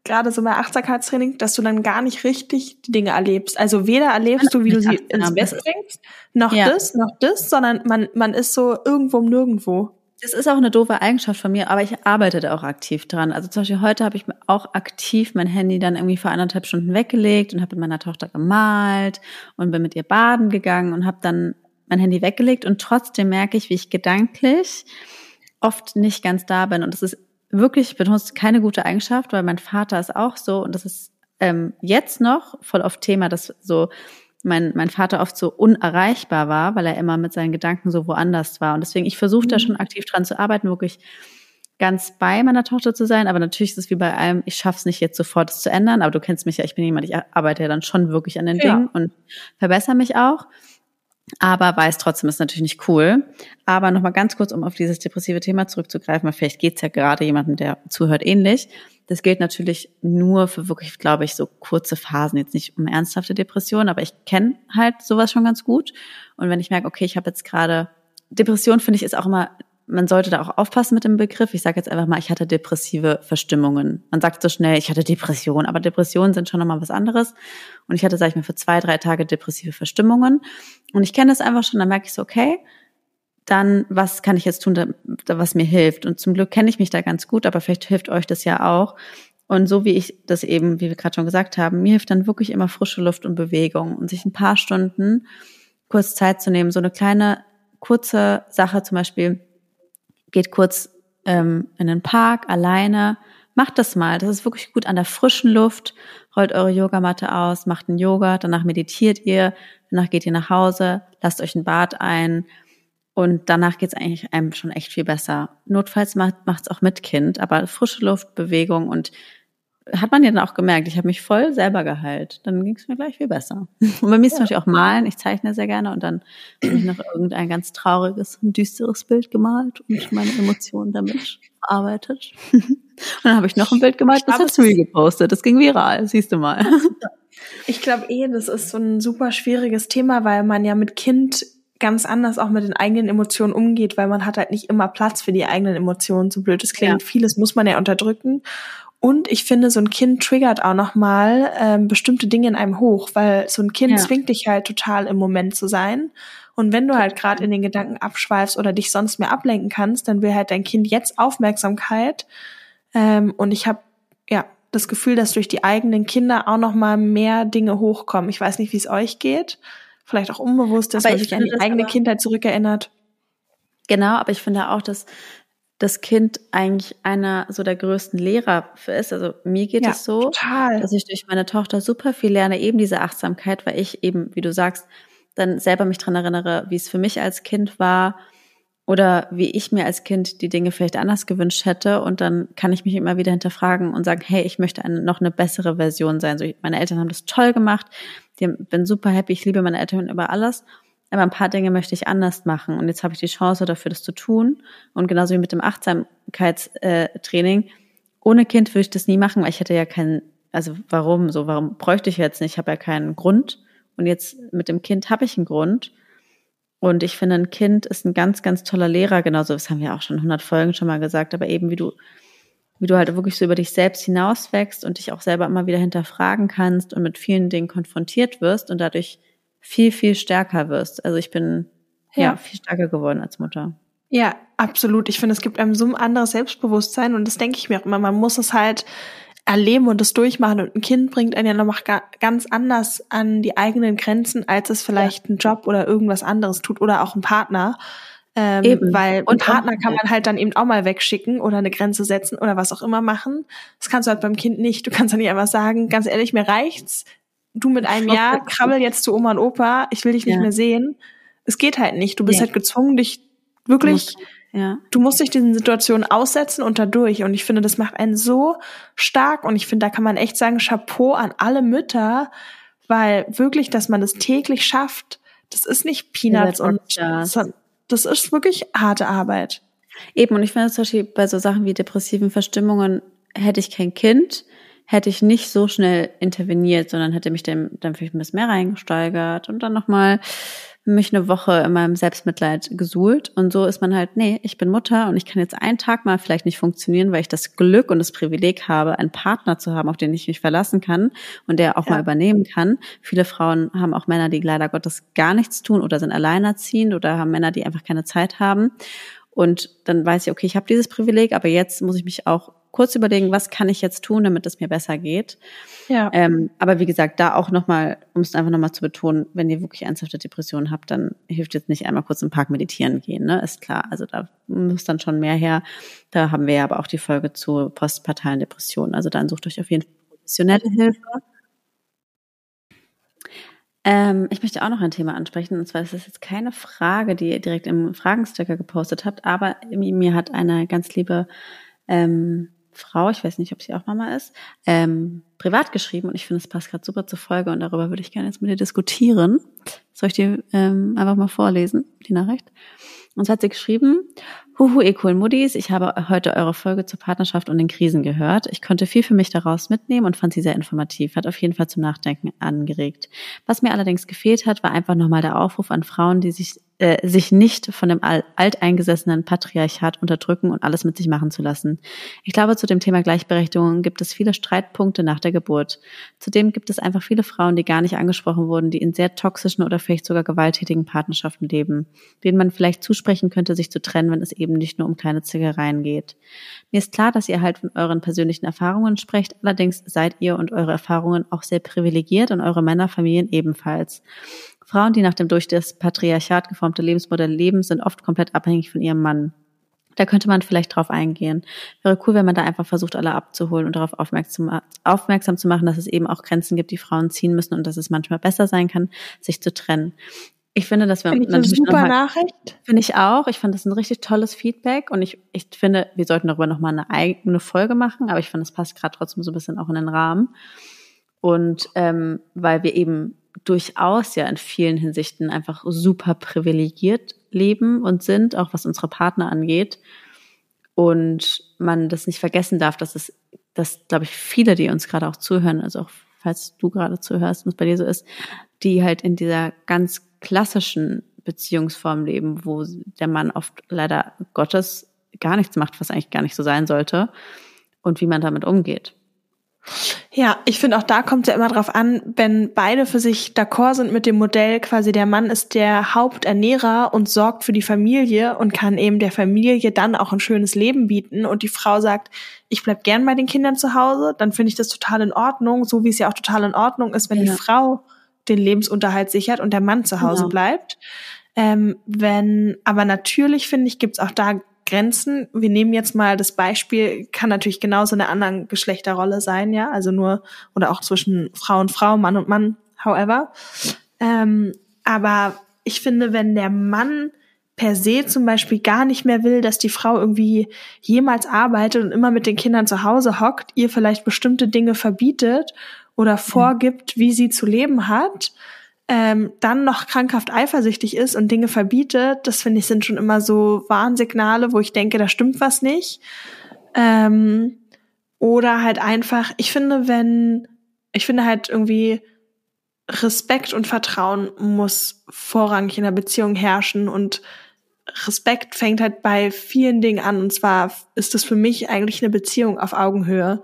gerade so bei Achtsamkeitstraining, dass du dann gar nicht richtig die Dinge erlebst. Also weder erlebst du, wie du sie ins Bett bringst, noch ja. das, noch das, sondern man, man ist so irgendwo um nirgendwo. Das ist auch eine doofe Eigenschaft von mir, aber ich arbeite da auch aktiv dran. Also zum Beispiel heute habe ich auch aktiv mein Handy dann irgendwie vor anderthalb Stunden weggelegt und habe mit meiner Tochter gemalt und bin mit ihr baden gegangen und habe dann mein Handy weggelegt und trotzdem merke ich, wie ich gedanklich oft nicht ganz da bin. Und das ist wirklich, ich benutze keine gute Eigenschaft, weil mein Vater ist auch so und das ist ähm, jetzt noch voll auf Thema, dass so mein, mein Vater oft so unerreichbar war, weil er immer mit seinen Gedanken so woanders war. Und deswegen, ich versuche da mhm. schon aktiv dran zu arbeiten, wirklich ganz bei meiner Tochter zu sein. Aber natürlich ist es wie bei allem, ich schaffe es nicht jetzt sofort, es zu ändern. Aber du kennst mich ja, ich bin jemand, ich arbeite ja dann schon wirklich an den ja. Dingen und verbessere mich auch aber weiß trotzdem, ist natürlich nicht cool. Aber nochmal ganz kurz, um auf dieses depressive Thema zurückzugreifen, weil vielleicht geht's ja gerade jemandem, der zuhört, ähnlich. Das gilt natürlich nur für wirklich, glaube ich, so kurze Phasen, jetzt nicht um ernsthafte Depressionen, aber ich kenne halt sowas schon ganz gut. Und wenn ich merke, okay, ich habe jetzt gerade Depression, finde ich, ist auch immer man sollte da auch aufpassen mit dem Begriff. Ich sage jetzt einfach mal, ich hatte depressive Verstimmungen. Man sagt so schnell, ich hatte Depression, aber Depressionen sind schon nochmal was anderes. Und ich hatte, sage ich mal, für zwei, drei Tage depressive Verstimmungen. Und ich kenne das einfach schon, dann merke ich so, okay, dann was kann ich jetzt tun, was mir hilft? Und zum Glück kenne ich mich da ganz gut, aber vielleicht hilft euch das ja auch. Und so wie ich das eben, wie wir gerade schon gesagt haben, mir hilft dann wirklich immer frische Luft und Bewegung und sich ein paar Stunden kurz Zeit zu nehmen. So eine kleine, kurze Sache zum Beispiel, geht kurz ähm, in den Park alleine. Macht das mal. Das ist wirklich gut an der frischen Luft. Rollt eure Yogamatte aus, macht einen Yoga, danach meditiert ihr, danach geht ihr nach Hause, lasst euch ein Bad ein und danach geht's eigentlich einem schon echt viel besser. Notfalls macht es auch mit Kind, aber frische Luft, Bewegung und hat man ja dann auch gemerkt, ich habe mich voll selber geheilt. Dann ging es mir gleich viel besser. Und bei mir ist ja. zum Beispiel auch Malen. Ich zeichne sehr gerne und dann habe ich noch irgendein ganz trauriges, düsteres Bild gemalt und meine Emotionen damit verarbeitet. Und dann habe ich noch ein Bild gemalt, das hast du mir gepostet. Das ging viral, siehst du mal. Ich glaube eh, das ist so ein super schwieriges Thema, weil man ja mit Kind ganz anders auch mit den eigenen Emotionen umgeht, weil man hat halt nicht immer Platz für die eigenen Emotionen, so blöd es klingt. Ja. Vieles muss man ja unterdrücken. Und ich finde, so ein Kind triggert auch nochmal ähm, bestimmte Dinge in einem hoch, weil so ein Kind ja. zwingt dich halt total im Moment zu sein. Und wenn du halt gerade in den Gedanken abschweifst oder dich sonst mehr ablenken kannst, dann will halt dein Kind jetzt Aufmerksamkeit. Ähm, und ich habe ja das Gefühl, dass durch die eigenen Kinder auch nochmal mehr Dinge hochkommen. Ich weiß nicht, wie es euch geht. Vielleicht auch unbewusst, dass man sich an die eigene Kindheit zurückerinnert. Genau, aber ich finde auch, dass das Kind eigentlich einer so der größten Lehrer für ist. Also mir geht ja, es so, total. dass ich durch meine Tochter super viel lerne, eben diese Achtsamkeit, weil ich eben, wie du sagst, dann selber mich dran erinnere, wie es für mich als Kind war oder wie ich mir als Kind die Dinge vielleicht anders gewünscht hätte. Und dann kann ich mich immer wieder hinterfragen und sagen, hey, ich möchte eine, noch eine bessere Version sein. So, meine Eltern haben das toll gemacht. Ich bin super happy. Ich liebe meine Eltern über alles. Aber ein paar Dinge möchte ich anders machen. Und jetzt habe ich die Chance dafür, das zu tun. Und genauso wie mit dem Achtsamkeitstraining. Ohne Kind würde ich das nie machen, weil ich hätte ja keinen, also warum? So, warum bräuchte ich jetzt nicht? Ich habe ja keinen Grund. Und jetzt mit dem Kind habe ich einen Grund. Und ich finde, ein Kind ist ein ganz, ganz toller Lehrer, genauso, das haben wir auch schon 100 Folgen schon mal gesagt, aber eben wie du, wie du halt wirklich so über dich selbst hinauswächst und dich auch selber immer wieder hinterfragen kannst und mit vielen Dingen konfrontiert wirst und dadurch viel, viel stärker wirst. Also ich bin ja, ja viel stärker geworden als Mutter. Ja, absolut. Ich finde, es gibt einem so ein anderes Selbstbewusstsein und das denke ich mir auch immer. Man muss es halt erleben und das durchmachen. Und ein Kind bringt einen ja noch ganz anders an die eigenen Grenzen, als es vielleicht ja. ein Job oder irgendwas anderes tut oder auch ein Partner. Ähm, eben. Weil und Partner kann man halt dann eben auch mal wegschicken oder eine Grenze setzen oder was auch immer machen. Das kannst du halt beim Kind nicht. Du kannst dann nicht einfach sagen, ganz ehrlich, mir reicht's. Du mit einem Jahr, krabbel jetzt zu Oma und Opa, ich will dich nicht ja. mehr sehen. Es geht halt nicht. Du bist nee. halt gezwungen, dich wirklich ja. Du musst dich diesen Situationen aussetzen und dadurch. Und ich finde, das macht einen so stark. Und ich finde, da kann man echt sagen, Chapeau an alle Mütter, weil wirklich, dass man das täglich schafft, das ist nicht Peanuts ja, und das. das ist wirklich harte Arbeit. Eben, und ich finde zum Beispiel bei so Sachen wie depressiven Verstimmungen, hätte ich kein Kind, hätte ich nicht so schnell interveniert, sondern hätte mich dann, dann vielleicht ein bisschen mehr reingesteigert und dann nochmal mich eine Woche in meinem Selbstmitleid gesuhlt. Und so ist man halt, nee, ich bin Mutter und ich kann jetzt einen Tag mal vielleicht nicht funktionieren, weil ich das Glück und das Privileg habe, einen Partner zu haben, auf den ich mich verlassen kann und der auch ja. mal übernehmen kann. Viele Frauen haben auch Männer, die leider Gottes gar nichts tun oder sind alleinerziehend oder haben Männer, die einfach keine Zeit haben. Und dann weiß ich, okay, ich habe dieses Privileg, aber jetzt muss ich mich auch kurz überlegen, was kann ich jetzt tun, damit es mir besser geht. Ja. Ähm, aber wie gesagt, da auch nochmal, um es einfach nochmal zu betonen, wenn ihr wirklich ernsthafte Depressionen habt, dann hilft jetzt nicht einmal kurz im Park meditieren gehen, ne? Ist klar. Also da muss dann schon mehr her. Da haben wir ja aber auch die Folge zu postpartalen Depressionen. Also dann sucht euch auf jeden Fall professionelle Hilfe. Ähm, ich möchte auch noch ein Thema ansprechen, und zwar ist es jetzt keine Frage, die ihr direkt im Fragensticker gepostet habt, aber mir hat eine ganz liebe ähm, Frau, ich weiß nicht, ob sie auch Mama ist, ähm, privat geschrieben und ich finde, es passt gerade super zur Folge und darüber würde ich gerne jetzt mit dir diskutieren. Soll ich dir ähm, einfach mal vorlesen, die Nachricht? Und so hat sie geschrieben, Huhu, ihr coolen Muddis, ich habe heute eure Folge zur Partnerschaft und den Krisen gehört. Ich konnte viel für mich daraus mitnehmen und fand sie sehr informativ, hat auf jeden Fall zum Nachdenken angeregt. Was mir allerdings gefehlt hat, war einfach nochmal der Aufruf an Frauen, die sich äh, sich nicht von dem alteingesessenen Patriarchat unterdrücken und alles mit sich machen zu lassen. Ich glaube, zu dem Thema Gleichberechtigung gibt es viele Streitpunkte nach der Geburt. Zudem gibt es einfach viele Frauen, die gar nicht angesprochen wurden, die in sehr toxischen oder vielleicht sogar gewalttätigen Partnerschaften leben, denen man vielleicht zusprechen könnte, sich zu trennen, wenn es eben nicht nur um kleine Zickereien geht. Mir ist klar, dass ihr halt von euren persönlichen Erfahrungen sprecht, allerdings seid ihr und eure Erfahrungen auch sehr privilegiert und eure Männerfamilien ebenfalls. Frauen, die nach dem durch das Patriarchat geformte Lebensmodell leben, sind oft komplett abhängig von ihrem Mann. Da könnte man vielleicht drauf eingehen. Wäre cool, wenn man da einfach versucht, alle abzuholen und darauf aufmerksam, aufmerksam zu machen, dass es eben auch Grenzen gibt, die Frauen ziehen müssen und dass es manchmal besser sein kann, sich zu trennen. Ich finde, dass wir finde ich eine super Nachricht. Finde ich auch. Ich fand das ein richtig tolles Feedback und ich, ich finde, wir sollten darüber nochmal eine eigene Folge machen, aber ich finde, es passt gerade trotzdem so ein bisschen auch in den Rahmen. Und ähm, weil wir eben durchaus ja in vielen Hinsichten einfach super privilegiert leben und sind, auch was unsere Partner angeht. Und man das nicht vergessen darf, dass es, dass, glaube ich, viele, die uns gerade auch zuhören, also auch falls du gerade zuhörst, was bei dir so ist, die halt in dieser ganz klassischen Beziehungsform leben, wo der Mann oft leider Gottes gar nichts macht, was eigentlich gar nicht so sein sollte und wie man damit umgeht. Ja, ich finde auch da kommt es ja immer drauf an, wenn beide für sich d'accord sind mit dem Modell, quasi der Mann ist der Haupternährer und sorgt für die Familie und kann eben der Familie dann auch ein schönes Leben bieten und die Frau sagt, ich bleib gern bei den Kindern zu Hause, dann finde ich das total in Ordnung, so wie es ja auch total in Ordnung ist, wenn ja. die Frau den Lebensunterhalt sichert und der Mann zu Hause genau. bleibt. Ähm, wenn, aber natürlich finde ich, gibt's auch da Grenzen. Wir nehmen jetzt mal das Beispiel, kann natürlich genauso eine andere Geschlechterrolle sein, ja, also nur oder auch zwischen Frau und Frau, Mann und Mann, however. Ähm, aber ich finde, wenn der Mann per se zum Beispiel gar nicht mehr will, dass die Frau irgendwie jemals arbeitet und immer mit den Kindern zu Hause hockt, ihr vielleicht bestimmte Dinge verbietet oder vorgibt, wie sie zu leben hat, ähm, dann noch krankhaft eifersüchtig ist und Dinge verbietet, das finde ich sind schon immer so Warnsignale, wo ich denke, da stimmt was nicht. Ähm, oder halt einfach, ich finde, wenn, ich finde halt irgendwie Respekt und Vertrauen muss vorrangig in der Beziehung herrschen und Respekt fängt halt bei vielen Dingen an. Und zwar ist es für mich eigentlich eine Beziehung auf Augenhöhe,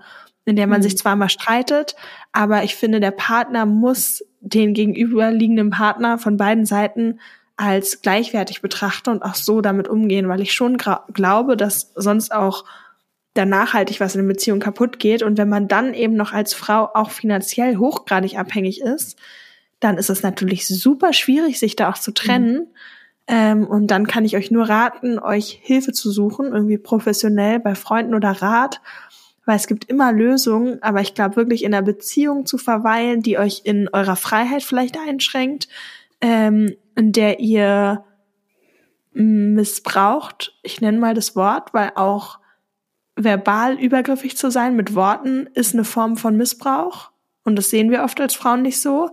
in der man mhm. sich zwar mal streitet, aber ich finde, der Partner muss den gegenüberliegenden Partner von beiden Seiten als gleichwertig betrachten und auch so damit umgehen, weil ich schon glaube, dass sonst auch da nachhaltig was in der Beziehung kaputt geht. Und wenn man dann eben noch als Frau auch finanziell hochgradig abhängig ist, dann ist es natürlich super schwierig, sich da auch zu trennen. Mhm. Ähm, und dann kann ich euch nur raten, euch Hilfe zu suchen, irgendwie professionell bei Freunden oder Rat, weil es gibt immer Lösungen, aber ich glaube wirklich in einer Beziehung zu verweilen, die euch in eurer Freiheit vielleicht einschränkt, ähm, in der ihr missbraucht, ich nenne mal das Wort, weil auch verbal übergriffig zu sein mit Worten ist eine Form von Missbrauch. Und das sehen wir oft als Frauen nicht so.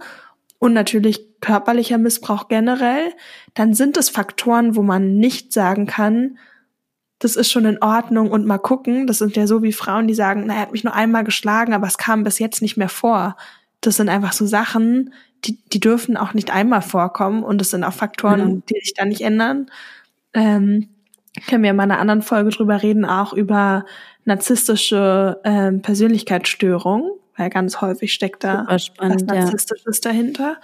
Und natürlich körperlicher Missbrauch generell. Dann sind es Faktoren, wo man nicht sagen kann, das ist schon in Ordnung und mal gucken. Das sind ja so wie Frauen, die sagen, na, er hat mich nur einmal geschlagen, aber es kam bis jetzt nicht mehr vor. Das sind einfach so Sachen, die, die dürfen auch nicht einmal vorkommen und das sind auch Faktoren, mhm. die sich da nicht ändern. Ähm, können wir in einer anderen Folge drüber reden, auch über narzisstische ähm, Persönlichkeitsstörung, weil ganz häufig steckt da was Narzisstisches ja. dahinter.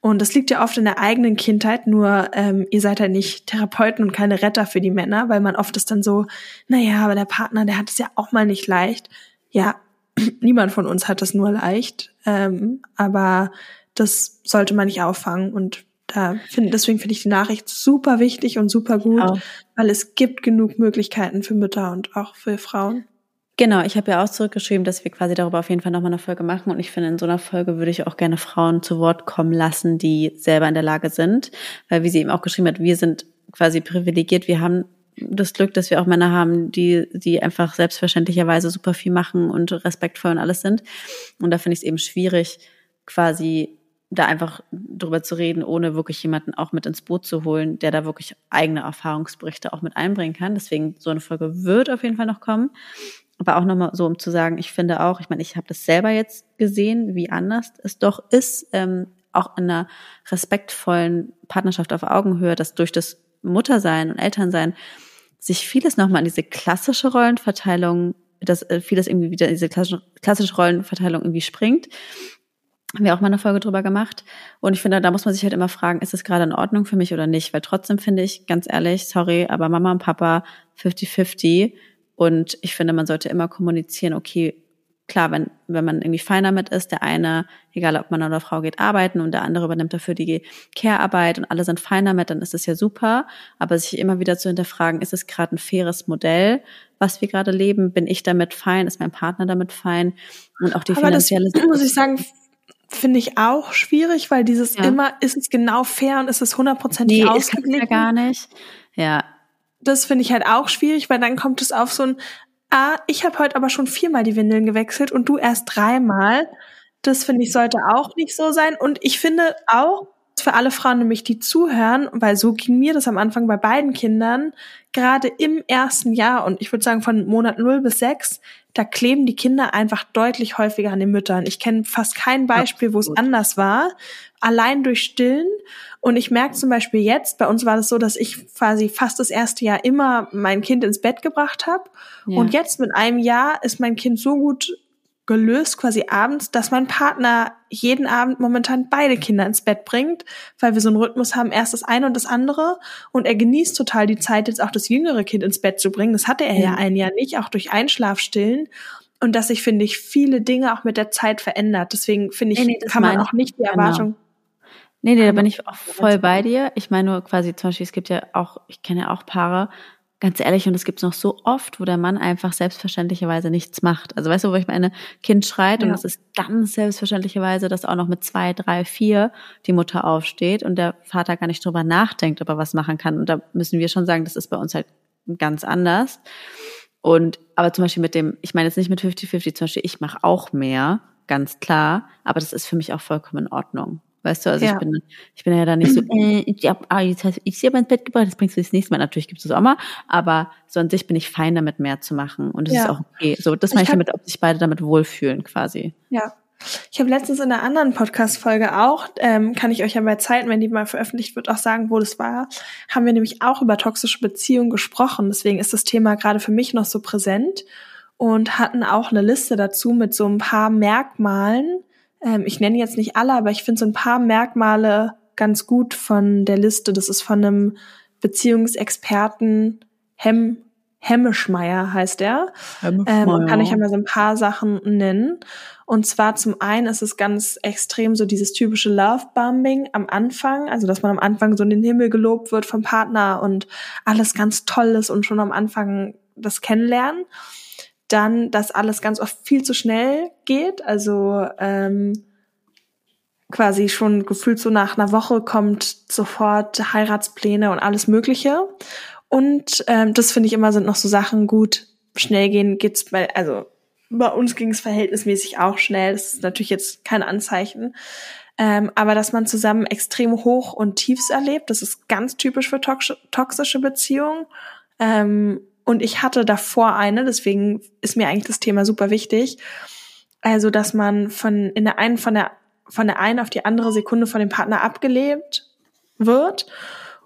Und das liegt ja oft in der eigenen Kindheit, nur ähm, ihr seid ja nicht Therapeuten und keine Retter für die Männer, weil man oft ist dann so, naja, aber der Partner, der hat es ja auch mal nicht leicht. Ja, niemand von uns hat es nur leicht, ähm, aber das sollte man nicht auffangen und da find, deswegen finde ich die Nachricht super wichtig und super gut, ja. weil es gibt genug Möglichkeiten für Mütter und auch für Frauen. Genau, ich habe ja auch zurückgeschrieben, dass wir quasi darüber auf jeden Fall nochmal eine Folge machen. Und ich finde, in so einer Folge würde ich auch gerne Frauen zu Wort kommen lassen, die selber in der Lage sind. Weil, wie sie eben auch geschrieben hat, wir sind quasi privilegiert. Wir haben das Glück, dass wir auch Männer haben, die, die einfach selbstverständlicherweise super viel machen und respektvoll und alles sind. Und da finde ich es eben schwierig, quasi da einfach drüber zu reden, ohne wirklich jemanden auch mit ins Boot zu holen, der da wirklich eigene Erfahrungsberichte auch mit einbringen kann. Deswegen so eine Folge wird auf jeden Fall noch kommen. Aber auch nochmal so, um zu sagen, ich finde auch, ich meine, ich habe das selber jetzt gesehen, wie anders es doch ist, ähm, auch in einer respektvollen Partnerschaft auf Augenhöhe, dass durch das Muttersein und Elternsein sich vieles nochmal in diese klassische Rollenverteilung, dass äh, vieles irgendwie wieder in diese klassische, klassische Rollenverteilung irgendwie springt. Haben wir auch mal eine Folge drüber gemacht. Und ich finde, da muss man sich halt immer fragen, ist es gerade in Ordnung für mich oder nicht? Weil trotzdem finde ich, ganz ehrlich, sorry, aber Mama und Papa 50-50 und ich finde, man sollte immer kommunizieren, okay, klar, wenn, wenn man irgendwie fein damit ist, der eine, egal ob Mann oder Frau, geht arbeiten und der andere übernimmt dafür die Care-Arbeit und alle sind fein damit, dann ist das ja super. Aber sich immer wieder zu hinterfragen, ist es gerade ein faires Modell, was wir gerade leben? Bin ich damit fein? Ist mein Partner damit fein? Und auch die Aber finanzielle das, muss ich sagen, finde ich auch schwierig, weil dieses ja. immer, ist es genau fair und ist es hundertprozentig nee, ausgeglichen? ja gar nicht. Ja, das finde ich halt auch schwierig, weil dann kommt es auf so ein, ah, ich habe heute aber schon viermal die Windeln gewechselt und du erst dreimal. Das finde ich sollte auch nicht so sein. Und ich finde auch, für alle Frauen nämlich, die zuhören, weil so ging mir das am Anfang bei beiden Kindern, gerade im ersten Jahr und ich würde sagen von Monat 0 bis 6, da kleben die Kinder einfach deutlich häufiger an den Müttern. Ich kenne fast kein Beispiel, wo es anders war, allein durch Stillen. Und ich merke zum Beispiel jetzt, bei uns war das so, dass ich quasi fast das erste Jahr immer mein Kind ins Bett gebracht habe. Ja. Und jetzt mit einem Jahr ist mein Kind so gut gelöst quasi abends, dass mein Partner jeden Abend momentan beide Kinder ins Bett bringt, weil wir so einen Rhythmus haben, erst das eine und das andere. Und er genießt total die Zeit, jetzt auch das jüngere Kind ins Bett zu bringen. Das hatte er ja, ja ein Jahr nicht, auch durch Einschlafstillen. Und dass sich, finde ich, viele Dinge auch mit der Zeit verändert. Deswegen finde ich, nee, nee, kann man auch nicht die genau. Erwartung. Genau. Nee, nee, da bin ich auch voll bei dir. Ich meine nur quasi zum Beispiel, es gibt ja auch, ich kenne ja auch Paare, ganz ehrlich, und es gibt noch so oft, wo der Mann einfach selbstverständlicherweise nichts macht. Also weißt du, wo ich meine, Kind schreit ja. und es ist ganz selbstverständlicherweise, dass auch noch mit zwei, drei, vier die Mutter aufsteht und der Vater gar nicht drüber nachdenkt, ob er was machen kann. Und da müssen wir schon sagen, das ist bei uns halt ganz anders. Und aber zum Beispiel mit dem, ich meine jetzt nicht mit 50-50, zum Beispiel, ich mache auch mehr, ganz klar, aber das ist für mich auch vollkommen in Ordnung. Weißt du, also ja. ich bin, ich bin ja da nicht so, äh, ich hab, ah, jetzt hast ich sie aber ins Bett gebracht, das bringst du das nächste Mal. Natürlich gibt es das auch mal, aber so an sich bin ich fein damit mehr zu machen und das ja. ist auch okay. So, das meine ich, ich damit, ob sich beide damit wohlfühlen quasi. Ja. Ich habe letztens in einer anderen Podcast-Folge auch, ähm, kann ich euch ja bei Zeiten, wenn die mal veröffentlicht wird, auch sagen, wo das war, haben wir nämlich auch über toxische Beziehungen gesprochen. Deswegen ist das Thema gerade für mich noch so präsent und hatten auch eine Liste dazu mit so ein paar Merkmalen, ähm, ich nenne jetzt nicht alle, aber ich finde so ein paar Merkmale ganz gut von der Liste. Das ist von einem Beziehungsexperten Hem Hemmeschmeier heißt er. Ähm, kann ich ja mal so ein paar Sachen nennen. Und zwar zum einen ist es ganz extrem so dieses typische Love-Bombing am Anfang, also dass man am Anfang so in den Himmel gelobt wird vom Partner und alles ganz toll ist und schon am Anfang das Kennenlernen dann, dass alles ganz oft viel zu schnell geht. Also ähm, quasi schon gefühlt so nach einer Woche kommt sofort Heiratspläne und alles Mögliche. Und ähm, das finde ich immer sind noch so Sachen gut. Schnell gehen geht's bei, also bei uns ging es verhältnismäßig auch schnell. Das ist natürlich jetzt kein Anzeichen. Ähm, aber dass man zusammen extrem hoch und tiefs erlebt, das ist ganz typisch für toxische Beziehungen. Ähm, und ich hatte davor eine, deswegen ist mir eigentlich das Thema super wichtig. Also, dass man von in der einen von der von der einen auf die andere Sekunde von dem Partner abgelebt wird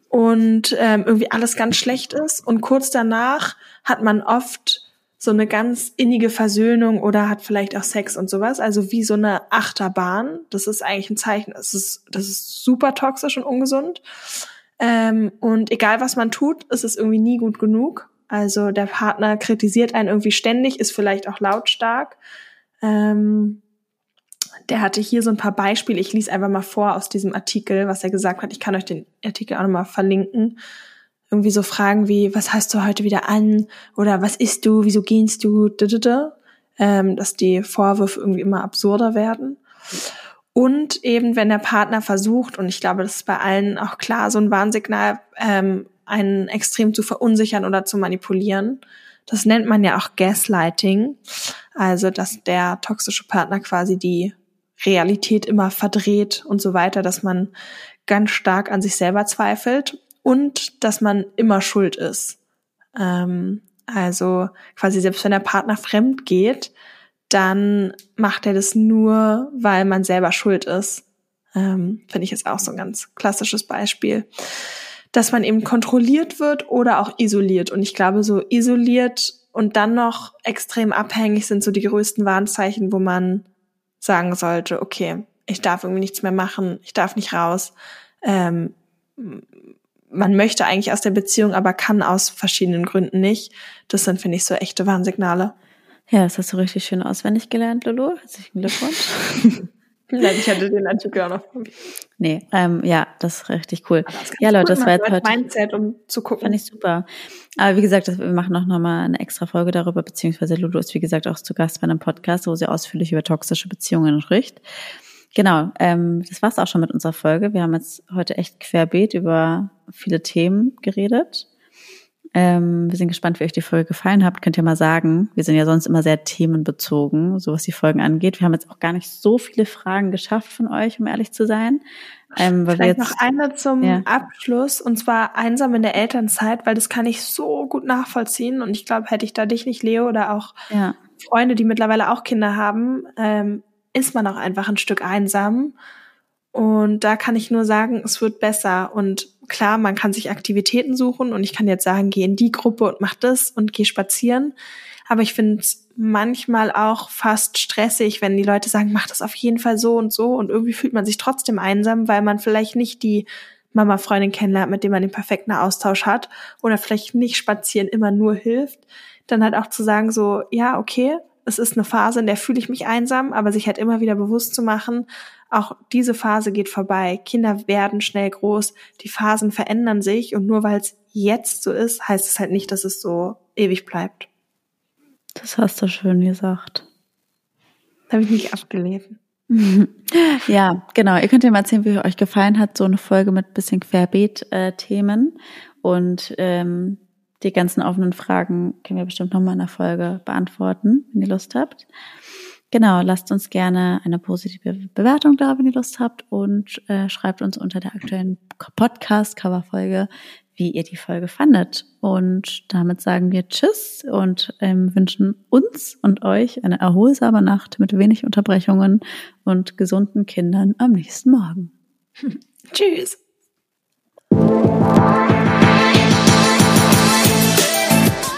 und ähm, irgendwie alles ganz schlecht ist und kurz danach hat man oft so eine ganz innige Versöhnung oder hat vielleicht auch Sex und sowas, also wie so eine Achterbahn. Das ist eigentlich ein Zeichen, das ist das ist super toxisch und ungesund. Ähm, und egal was man tut, ist es irgendwie nie gut genug. Also der Partner kritisiert einen irgendwie ständig, ist vielleicht auch lautstark. Ähm, der hatte hier so ein paar Beispiele. Ich lese einfach mal vor aus diesem Artikel, was er gesagt hat. Ich kann euch den Artikel auch nochmal verlinken. Irgendwie so Fragen wie, was hast du heute wieder an? Oder was isst du? Wieso gehst du? Ähm, dass die Vorwürfe irgendwie immer absurder werden. Und eben, wenn der Partner versucht, und ich glaube, das ist bei allen auch klar, so ein Warnsignal, ähm, einen extrem zu verunsichern oder zu manipulieren. Das nennt man ja auch Gaslighting. Also, dass der toxische Partner quasi die Realität immer verdreht und so weiter, dass man ganz stark an sich selber zweifelt und dass man immer schuld ist. Ähm, also quasi selbst wenn der Partner fremd geht, dann macht er das nur, weil man selber schuld ist. Ähm, Finde ich jetzt auch so ein ganz klassisches Beispiel dass man eben kontrolliert wird oder auch isoliert. Und ich glaube, so isoliert und dann noch extrem abhängig sind so die größten Warnzeichen, wo man sagen sollte, okay, ich darf irgendwie nichts mehr machen, ich darf nicht raus. Ähm, man möchte eigentlich aus der Beziehung, aber kann aus verschiedenen Gründen nicht. Das sind, finde ich, so echte Warnsignale. Ja, das hast du richtig schön auswendig gelernt, Lulu. Herzlichen Glückwunsch. Nein, ich hatte den Artikel auch noch. Nee, ähm, ja, das ist richtig cool. Ja, Leute, das war jetzt heute. Mindset, um zu gucken. Fand ich super. Aber wie gesagt, wir machen auch nochmal eine extra Folge darüber, beziehungsweise Lulu ist, wie gesagt, auch zu Gast bei einem Podcast, wo sie ausführlich über toxische Beziehungen spricht. Genau, ähm, das war's auch schon mit unserer Folge. Wir haben jetzt heute echt querbeet über viele Themen geredet. Ähm, wir sind gespannt, wie euch die Folge gefallen hat. Könnt ihr mal sagen. Wir sind ja sonst immer sehr themenbezogen, so was die Folgen angeht. Wir haben jetzt auch gar nicht so viele Fragen geschafft von euch, um ehrlich zu sein. Ähm, weil Vielleicht wir jetzt, noch eine zum ja. Abschluss und zwar einsam in der Elternzeit, weil das kann ich so gut nachvollziehen und ich glaube, hätte ich da dich nicht, Leo, oder auch ja. Freunde, die mittlerweile auch Kinder haben, ähm, ist man auch einfach ein Stück einsam. Und da kann ich nur sagen, es wird besser. Und klar, man kann sich Aktivitäten suchen und ich kann jetzt sagen, geh in die Gruppe und mach das und geh spazieren. Aber ich finde es manchmal auch fast stressig, wenn die Leute sagen, mach das auf jeden Fall so und so. Und irgendwie fühlt man sich trotzdem einsam, weil man vielleicht nicht die Mama-Freundin kennenlernt, mit dem man den perfekten Austausch hat oder vielleicht nicht spazieren immer nur hilft. Dann halt auch zu sagen so, ja, okay, es ist eine Phase, in der fühle ich mich einsam, aber sich halt immer wieder bewusst zu machen, auch diese Phase geht vorbei. Kinder werden schnell groß, die Phasen verändern sich und nur weil es jetzt so ist, heißt es halt nicht, dass es so ewig bleibt. Das hast du schön gesagt. Das habe ich nicht abgelesen. Ja, genau. Ihr könnt ja mal erzählen, wie euch gefallen hat, so eine Folge mit bisschen Querbeet-Themen. Äh, und ähm, die ganzen offenen Fragen können wir bestimmt nochmal in der Folge beantworten, wenn ihr Lust habt. Genau, lasst uns gerne eine positive Bewertung da, wenn ihr Lust habt und äh, schreibt uns unter der aktuellen Podcast-Cover-Folge, wie ihr die Folge fandet. Und damit sagen wir Tschüss und ähm, wünschen uns und euch eine erholsame Nacht mit wenig Unterbrechungen und gesunden Kindern am nächsten Morgen. Tschüss.